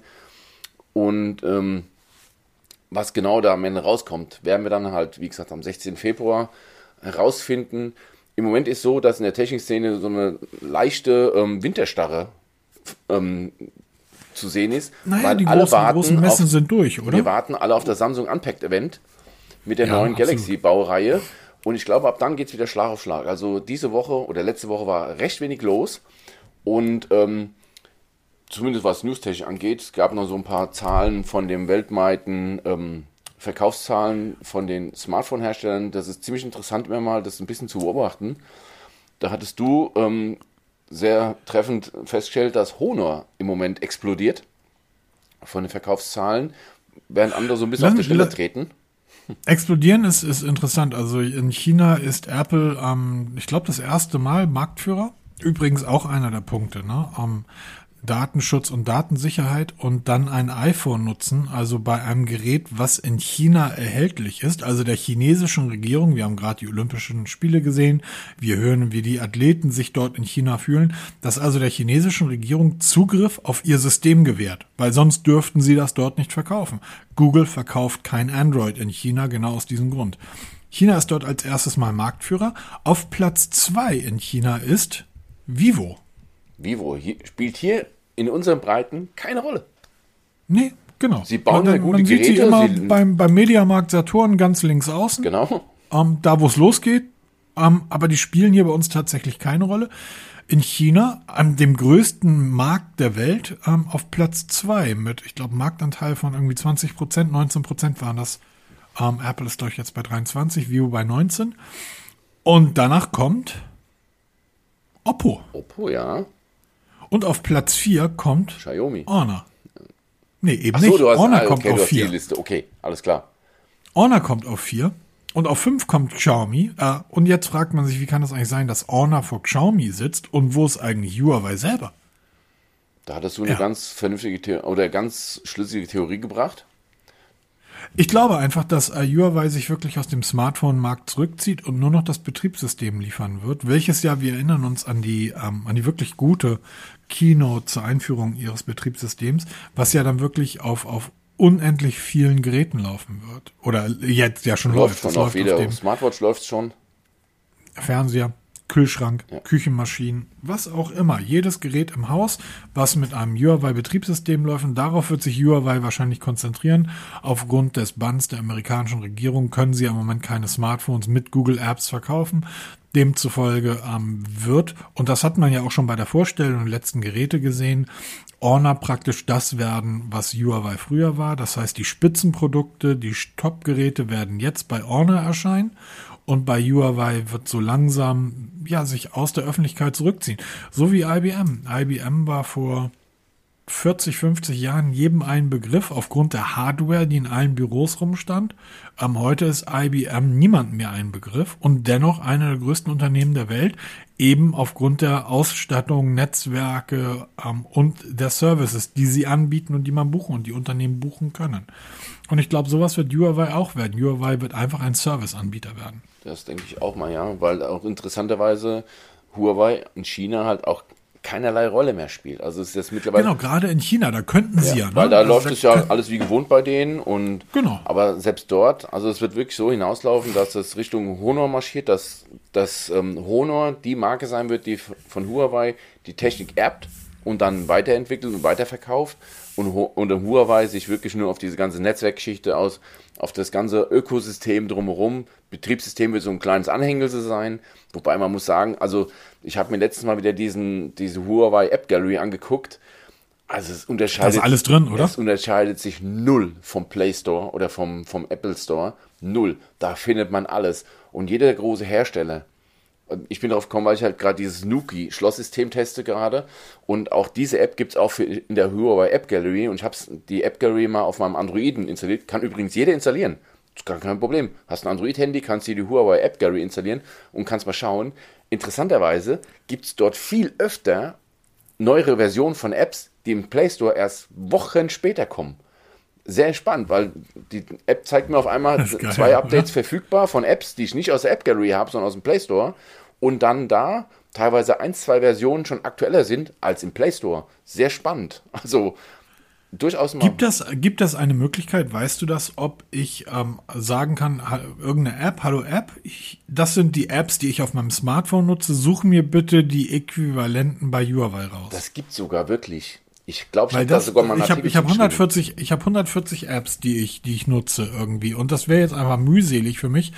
Und ähm, was genau da am Ende rauskommt, werden wir dann halt, wie gesagt, am 16. Februar herausfinden. Im Moment ist so, dass in der Technikszene so eine leichte ähm, Winterstarre ähm, zu sehen ist. Naja, weil die alle großen, warten großen Messen auf, sind durch, oder? Wir warten alle auf das Samsung Unpacked Event mit der Ja, neuen. Galaxy-Baureihe. Und ich glaube, ab dann geht es wieder Schlag auf Schlag. Also diese Woche oder letzte Woche war recht wenig los. Und ähm, zumindest was News-technisch angeht, es gab noch so ein paar Zahlen von dem weltweiten ähm, Verkaufszahlen von den Smartphone-Herstellern. Das ist ziemlich interessant, immer mal das ein bisschen zu beobachten. Da hattest du ähm, sehr treffend festgestellt, dass Honor im Moment explodiert von den Verkaufszahlen, während andere so ein bisschen Lass- auf der Stelle treten. Explodieren ist, ist interessant. Also in China ist Apple, ähm, ich glaube, das erste Mal Marktführer. Übrigens auch einer der Punkte, ne? Ähm, Datenschutz und Datensicherheit und dann ein iPhone nutzen, also bei einem Gerät, was in China erhältlich ist, also der chinesischen Regierung. Wir haben gerade die Olympischen Spiele gesehen. Wir hören, wie die Athleten sich dort in China fühlen, dass also der chinesischen Regierung Zugriff auf ihr System gewährt, weil sonst dürften sie das dort nicht verkaufen. Google verkauft kein Android in China, genau aus diesem Grund. China ist dort als erstes Mal Marktführer. Auf Platz zwei in China ist Vivo. Vivo hier, spielt hier in unseren Breiten keine Rolle. Nee, genau. Sie bauen man, ja gute man sieht sie Geräte, immer sie- beim, beim Mediamarkt Saturn ganz links außen, Genau. ähm, da wo es losgeht. Ähm, aber die spielen hier bei uns tatsächlich keine Rolle. In China, an dem größten Markt der Welt, ähm, auf Platz zwei mit, ich glaube, Marktanteil von irgendwie 20 Prozent, 19 Prozent waren das. Ähm, Apple ist, glaube ich, jetzt bei 23, Vivo bei 19. Und danach kommt Oppo. Oppo, ja. Und auf Platz 4 kommt Xiaomi. Honor. Nee, eben Achso, nicht. du hast, Honor ah, kommt okay, du auf hast die 4. Liste. Okay, alles klar. Honor kommt auf 4. Und auf 5 kommt Xiaomi. Äh, und jetzt fragt man sich, wie kann das eigentlich sein, dass Honor vor Xiaomi sitzt und wo ist eigentlich Huawei selber? Da hattest du eine Ja. ganz vernünftige The oder ganz schlüssige Theorie gebracht. Ich glaube einfach, dass äh, Huawei sich wirklich aus dem Smartphone-Markt zurückzieht und nur noch das Betriebssystem liefern wird, welches ja, wir erinnern uns an die, ähm, an die wirklich gute Keynote zur Einführung ihres Betriebssystems, was ja dann wirklich auf, auf unendlich vielen Geräten laufen wird. Oder jetzt ja schon Läuft läuft. schon Das auf läuft auf dem Smartwatch läuft schon. Fernseher, Kühlschrank, Küchenmaschinen, was auch immer. Jedes Gerät im Haus, was mit einem Huawei-Betriebssystem läuft, und darauf wird sich Huawei wahrscheinlich konzentrieren. Aufgrund des Banns der amerikanischen Regierung können sie im Moment keine Smartphones mit Google Apps verkaufen. Demzufolge ähm, wird, und das hat man ja auch schon bei der Vorstellung der letzten Geräte gesehen, Honor praktisch das werden, was Huawei früher war. Das heißt, die Spitzenprodukte, die Top-Geräte werden jetzt bei Honor erscheinen und bei Huawei wird so langsam ja sich aus der Öffentlichkeit zurückziehen. So wie IBM. IBM war vor 40, 50 Jahren jedem ein Begriff aufgrund der Hardware, die in allen Büros rumstand. Ähm, heute ist IBM niemand mehr ein Begriff und dennoch einer der größten Unternehmen der Welt, eben aufgrund der Ausstattung, Netzwerke ähm, und der Services, die sie anbieten und die man buchen und die Unternehmen buchen können. Und ich glaube, sowas wird Huawei auch werden. Huawei wird einfach ein Serviceanbieter werden. Das denke ich auch mal, ja. Weil auch interessanterweise Huawei in China halt auch keinerlei Rolle mehr spielt. Also ist jetzt mittlerweile. Genau, gerade in China, da könnten sie ja. ne? Weil da Also läuft es ja alles wie gewohnt bei denen und Genau. aber selbst dort, also es wird wirklich so hinauslaufen, dass es Richtung Honor marschiert, dass, dass ähm, Honor die Marke sein wird, die von Huawei die Technik erbt und dann weiterentwickelt und weiterverkauft und, und Huawei sich wirklich nur auf diese ganze Netzwerkgeschichte aus, auf das ganze Ökosystem drumherum, Betriebssystem wird so ein kleines Anhängsel sein, wobei man muss sagen, also ich habe mir letztes Mal wieder diesen, diese Huawei App Gallery angeguckt, also es unterscheidet. Da ist alles drin, oder? Es unterscheidet sich null vom Play Store oder vom, vom Apple Store. Null. Da findet man alles. Und jeder große Hersteller Ich bin darauf gekommen, weil ich halt gerade dieses Nuki-Schlosssystem teste gerade. Und auch diese App gibt es auch für, in der Huawei App Gallery. Und ich habe die App Gallery mal auf meinem Androiden installiert. Kann übrigens jeder installieren. Das ist gar kein Problem. Hast ein Android-Handy, kannst dir die Huawei App Gallery installieren und kannst mal schauen. Interessanterweise gibt es dort viel öfter neuere Versionen von Apps, die im Play Store erst Wochen später kommen sehr spannend, weil die App zeigt mir auf einmal geil, zwei Updates oder? verfügbar von Apps, die ich nicht aus der App Gallery habe, sondern aus dem Play Store. Und dann da teilweise ein, zwei Versionen schon aktueller sind als im Play Store. Sehr spannend. Also durchaus mal. Gibt das, gibt das eine Möglichkeit, weißt du das, ob ich ähm, sagen kann, irgendeine App, hallo App, ich, das sind die Apps, die ich auf meinem Smartphone nutze, such mir bitte die Äquivalenten bei Huawei raus. Das gibt sogar wirklich. Ich glaube, ich habe sogar mal Ich habe hab 140, ich habe 140 Apps, die ich, die ich nutze irgendwie. Und das wäre jetzt einfach mühselig für mich,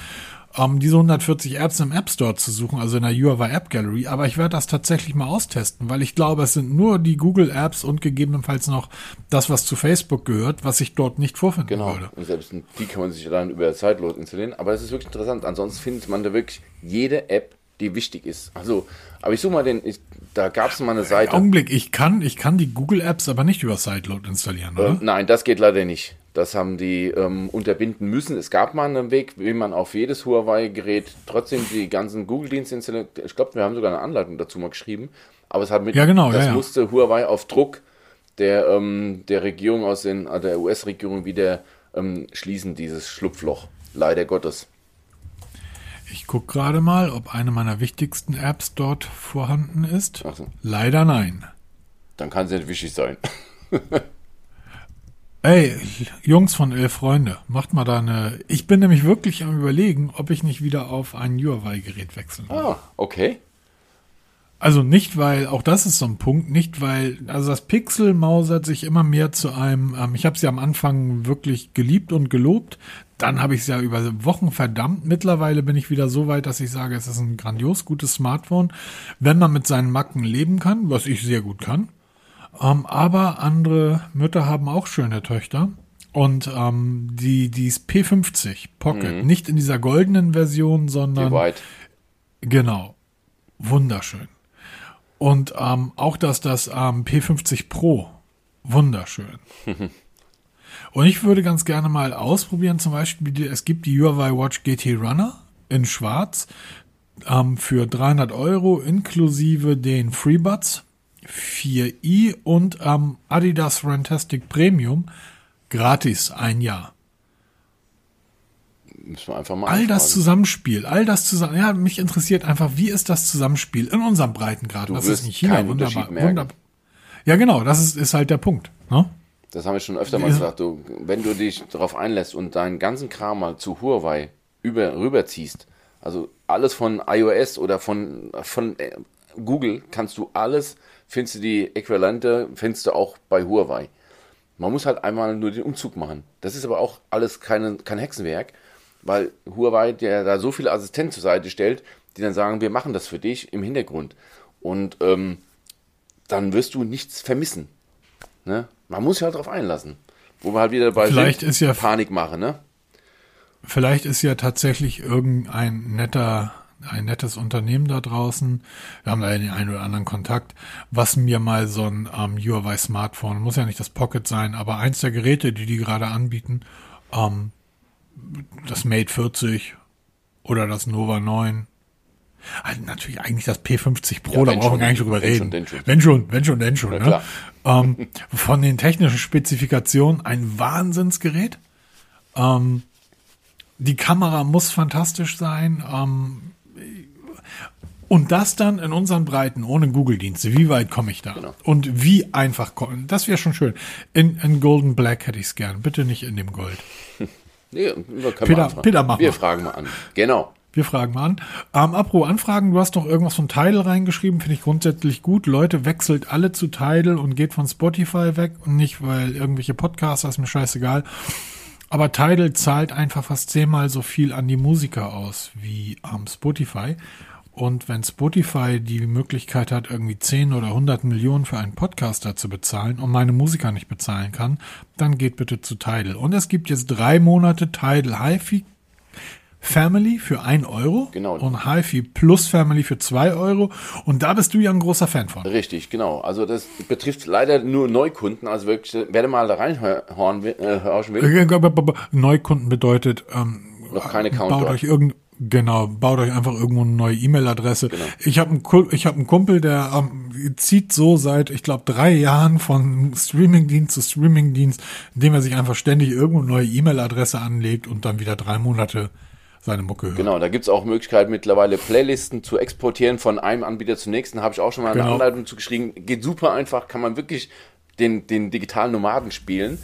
um diese 140 Apps im App Store zu suchen, also in der Huawei App Gallery. Aber ich werde das tatsächlich mal austesten, weil ich glaube, es sind nur die Google Apps und gegebenenfalls noch das, was zu Facebook gehört, was ich dort nicht vorfinden genau. würde. Und selbst die kann man sich dann über zeitlos installieren. Aber es ist wirklich interessant. Ansonsten findet man da wirklich jede App, die wichtig ist. Also, aber ich suche mal den, ich, da gab es mal eine Seite. Augenblick, ich kann, ich kann die Google Apps aber nicht über Sideload installieren, oder? Äh, nein, das geht leider nicht. Das haben die ähm, unterbinden müssen. Es gab mal einen Weg, wie man auf jedes Huawei-Gerät trotzdem die ganzen Google-Dienste installiert. Ich glaube, wir haben sogar eine Anleitung dazu mal geschrieben. Aber es hat mit, ja, genau, das ja, ja. musste Huawei auf Druck der, ähm, der Regierung aus den, der US-Regierung wieder ähm, schließen, dieses Schlupfloch. Leider Gottes. Ich gucke gerade mal, ob eine meiner wichtigsten Apps dort vorhanden ist. So. Leider nein. Dann kann sie nicht wichtig sein. Ey, Jungs von Elf Freunde, macht mal da eine. Ich bin nämlich wirklich am überlegen, ob ich nicht wieder auf ein Huawei-Gerät wechseln will. Ah, okay. Also nicht, weil, auch das ist so ein Punkt, nicht weil, also das Pixel mausert sich immer mehr zu einem, ähm, ich habe sie am Anfang wirklich geliebt und gelobt, dann habe ich es ja über Wochen verdammt. Mittlerweile bin ich wieder so weit, dass ich sage, es ist ein grandios gutes Smartphone, wenn man mit seinen Macken leben kann, was ich sehr gut kann. Ähm, aber andere Mütter haben auch schöne Töchter. Und ähm, die, die ist P50 Pocket, mhm. nicht in dieser goldenen Version, sondern. Die White. Genau. Wunderschön. Und ähm, auch dass das ähm, P50 Pro. Wunderschön. Und ich würde ganz gerne mal ausprobieren, zum Beispiel, es gibt die Huawei Watch GT Runner in schwarz ähm, für 300 Euro inklusive den FreeBuds 4i und ähm, Adidas Rantastic Premium gratis ein Jahr. Müssen wir einfach mal all das Zusammenspiel, all das zusammen. Ja, mich interessiert einfach, wie ist das Zusammenspiel in unserem Breitengrad? das ist nicht China. Wunderbar, wunderbar. Ja, genau, das ist, ist halt der Punkt. Ne? Das haben wir schon öfter mal gesagt. Du, wenn du dich darauf einlässt und deinen ganzen Kram mal zu Huawei über, rüberziehst, also alles von iOS oder von, von äh, Google, kannst du alles, findest du die Äquivalente, findest du auch bei Huawei. Man muss halt einmal nur den Umzug machen. Das ist aber auch alles keine, kein Hexenwerk, weil Huawei dir da so viele Assistenten zur Seite stellt, die dann sagen, wir machen das für dich im Hintergrund. Und ähm, dann wirst du nichts vermissen. Ne? Man muss sich halt drauf einlassen. Wo wir halt wieder bei Vielleicht ist ja Panik machen, ne? Vielleicht ist ja tatsächlich irgendein netter, ein nettes Unternehmen da draußen. Wir haben da den einen oder anderen Kontakt, was mir mal so ein ähm, Huawei Smartphone, muss ja nicht das Pocket sein, aber eins der Geräte, die die gerade anbieten, ähm, das Mate 40 oder das Nova 9 also natürlich eigentlich das P50 Pro, ja, da brauchen wir gar nicht drüber reden. Schon, schon. Wenn schon, wenn schon, denn schon. Ne? Ähm, von den technischen Spezifikationen ein Wahnsinnsgerät. Ähm, die Kamera muss fantastisch sein. Ähm, und das dann in unseren Breiten ohne Google-Dienste. Wie weit komme ich da? Genau. Und wie einfach kommen? Das wäre schon schön. In, in Golden Black hätte ich es gern. Bitte nicht in dem Gold. nee, Peter, Peter, mach Wir mal. fragen mal an. Genau. Wir fragen mal an. Ähm, Apro Anfragen, du hast noch irgendwas von Tidal reingeschrieben, finde ich grundsätzlich gut. Leute, wechselt alle zu Tidal und geht von Spotify weg und nicht, weil irgendwelche Podcaster ist mir scheißegal. Aber Tidal zahlt einfach fast zehnmal so viel an die Musiker aus wie ähm, Spotify. Und wenn Spotify die Möglichkeit hat, irgendwie 10 oder 100 Millionen für einen Podcaster zu bezahlen und meine Musiker nicht bezahlen kann, dann geht bitte zu Tidal. Und es gibt jetzt drei Monate Tidal HiFi Family für 1 Euro Genau. und HiFi Plus Family für 2 Euro. Und da bist du ja ein großer Fan von. Richtig, genau. Also das betrifft leider nur Neukunden. Also wirklich, wer mal da reinhören will, äh, will, Neukunden bedeutet, ähm, noch kein Account baut euch irgend genau, baut euch einfach irgendwo eine neue E-Mail-Adresse. Genau. Ich habe einen, ich hab einen Kumpel, der ähm, zieht so seit, ich glaube, drei Jahren von Streamingdienst zu Streamingdienst, indem er sich einfach ständig irgendwo eine neue E-Mail-Adresse anlegt und dann wieder drei Monate seine Mucke hört. Genau, da gibt's auch Möglichkeiten mittlerweile Playlisten zu exportieren von einem Anbieter zum nächsten. Habe ich auch schon mal eine Genau. Anleitung zu geschrieben. Geht super einfach, kann man wirklich den, den digitalen Nomaden spielen.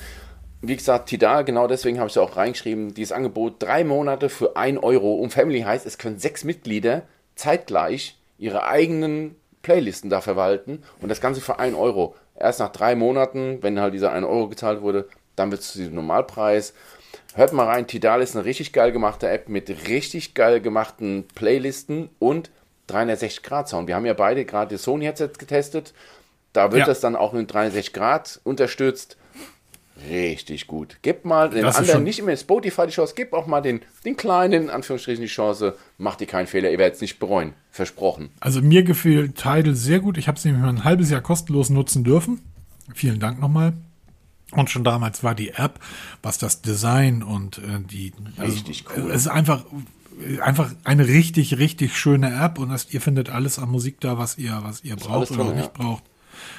Wie gesagt, Tidal, genau deswegen habe ich es auch reingeschrieben, dieses Angebot drei Monate für ein Euro. Und Family heißt, es können sechs Mitglieder zeitgleich ihre eigenen Playlisten da verwalten und das Ganze für ein Euro. Erst nach drei Monaten, wenn halt dieser ein Euro gezahlt wurde, dann wird es zu diesem Normalpreis. Hört mal rein, Tidal ist eine richtig geil gemachte App mit richtig geil gemachten Playlisten und 360 Grad Sound. Wir haben ja beide gerade das Sony Headset getestet. Da wird Ja. das dann auch mit 360 Grad unterstützt. Richtig gut. Gebt mal den Das anderen nicht immer Spotify die Chance, gebt auch mal den, den kleinen, in Anführungsstrichen, die Chance. Macht ihr keinen Fehler, ihr werdet es nicht bereuen. Versprochen. Also mir gefiel Tidal sehr gut. Ich habe es nämlich mal ein halbes Jahr kostenlos nutzen dürfen. Vielen Dank nochmal. Und schon damals war die App, was das Design und äh, die also, Richtig cool. Es ist einfach einfach eine richtig richtig schöne App und das, ihr findet alles an Musik da, was ihr was ihr braucht oder drin, auch nicht ja. braucht.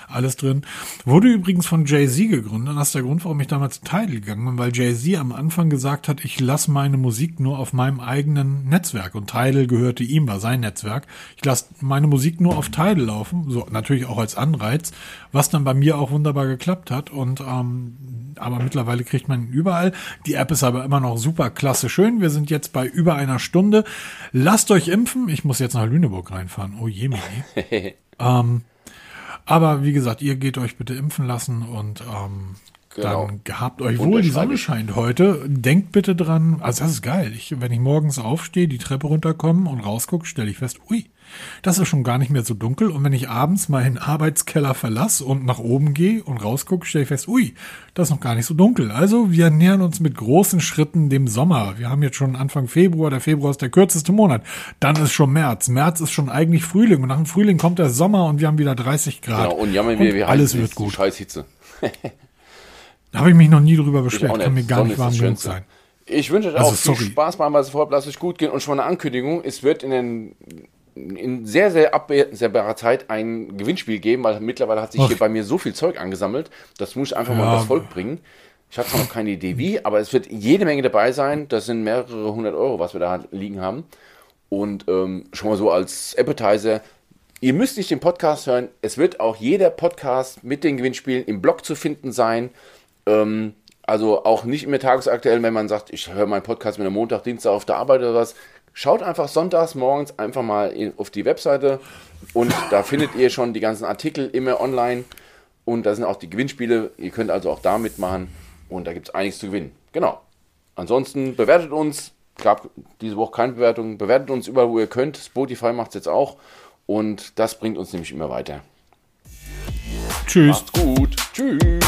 Alles drin. Wurde übrigens von Jay-Z gegründet. Das ist der Grund, warum ich damals zu Tidal gegangen bin, weil Jay-Z am Anfang gesagt hat, ich lasse meine Musik nur auf meinem eigenen Netzwerk. Und Tidal gehörte ihm, war sein Netzwerk. Ich lasse meine Musik nur auf Tidal laufen. So, natürlich auch als Anreiz, was dann bei mir auch wunderbar geklappt hat. Und ähm, aber mittlerweile kriegt man ihn überall. Die App ist aber immer noch super klasse schön. Wir sind jetzt bei über einer Stunde. Lasst euch impfen. Ich muss jetzt nach Lüneburg reinfahren. Oh je, Mini. ähm, aber wie gesagt, ihr geht euch bitte impfen lassen und ähm, Genau. dann gehabt euch wohl. Die Sonne scheint heute. Denkt bitte dran, also das ist geil. Ich, wenn ich morgens aufstehe, die Treppe runterkomme und rausgucke, stelle ich fest, ui, das ist schon gar nicht mehr so dunkel. Und wenn ich abends meinen Arbeitskeller verlasse und nach oben gehe und rausgucke, stelle ich fest, ui, das ist noch gar nicht so dunkel. Also wir nähern uns mit großen Schritten dem Sommer. Wir haben jetzt schon Anfang Februar, der Februar ist der kürzeste Monat. Dann ist schon März. März ist schon eigentlich Frühling und nach dem Frühling kommt der Sommer und wir haben wieder 30 Grad. Genau, und jammern wir, wir alles wird gut. Die scheiß Hitze. Da habe ich mich noch nie drüber beschwert. Kann mir gar Sonne nicht warm genug sein. Ich wünsche euch Also, auch viel sorry. Spaß beim Weise vor, lasst euch gut gehen und schon mal eine Ankündigung. Es wird in, den, in sehr, sehr absehbarer Zeit ein Gewinnspiel geben, weil mittlerweile hat sich Ach. hier bei mir so viel Zeug angesammelt. Das muss ich einfach Ja. mal das Volk bringen. Ich habe zwar noch keine Idee wie, aber es wird jede Menge dabei sein. Das sind mehrere hundert Euro, was wir da liegen haben. Und ähm, schon mal so als Appetizer. Ihr müsst nicht den Podcast hören. Es wird auch jeder Podcast mit den Gewinnspielen im Blog zu finden sein. Ähm, also auch nicht immer tagesaktuell, wenn man sagt, ich höre meinen Podcast mit am Montag, Dienstag auf der Arbeit oder was. Schaut einfach sonntags morgens einfach mal auf die Webseite und da findet ihr schon die ganzen Artikel immer online. Und da sind auch die Gewinnspiele. Ihr könnt also auch da mitmachen und da gibt es einiges zu gewinnen. Genau. Ansonsten bewertet uns. Gab diese Woche keine Bewertung. Bewertet uns überall, wo ihr könnt. Spotify macht es jetzt auch. Und das bringt uns nämlich immer weiter. Tschüss. Macht's gut. Tschüss.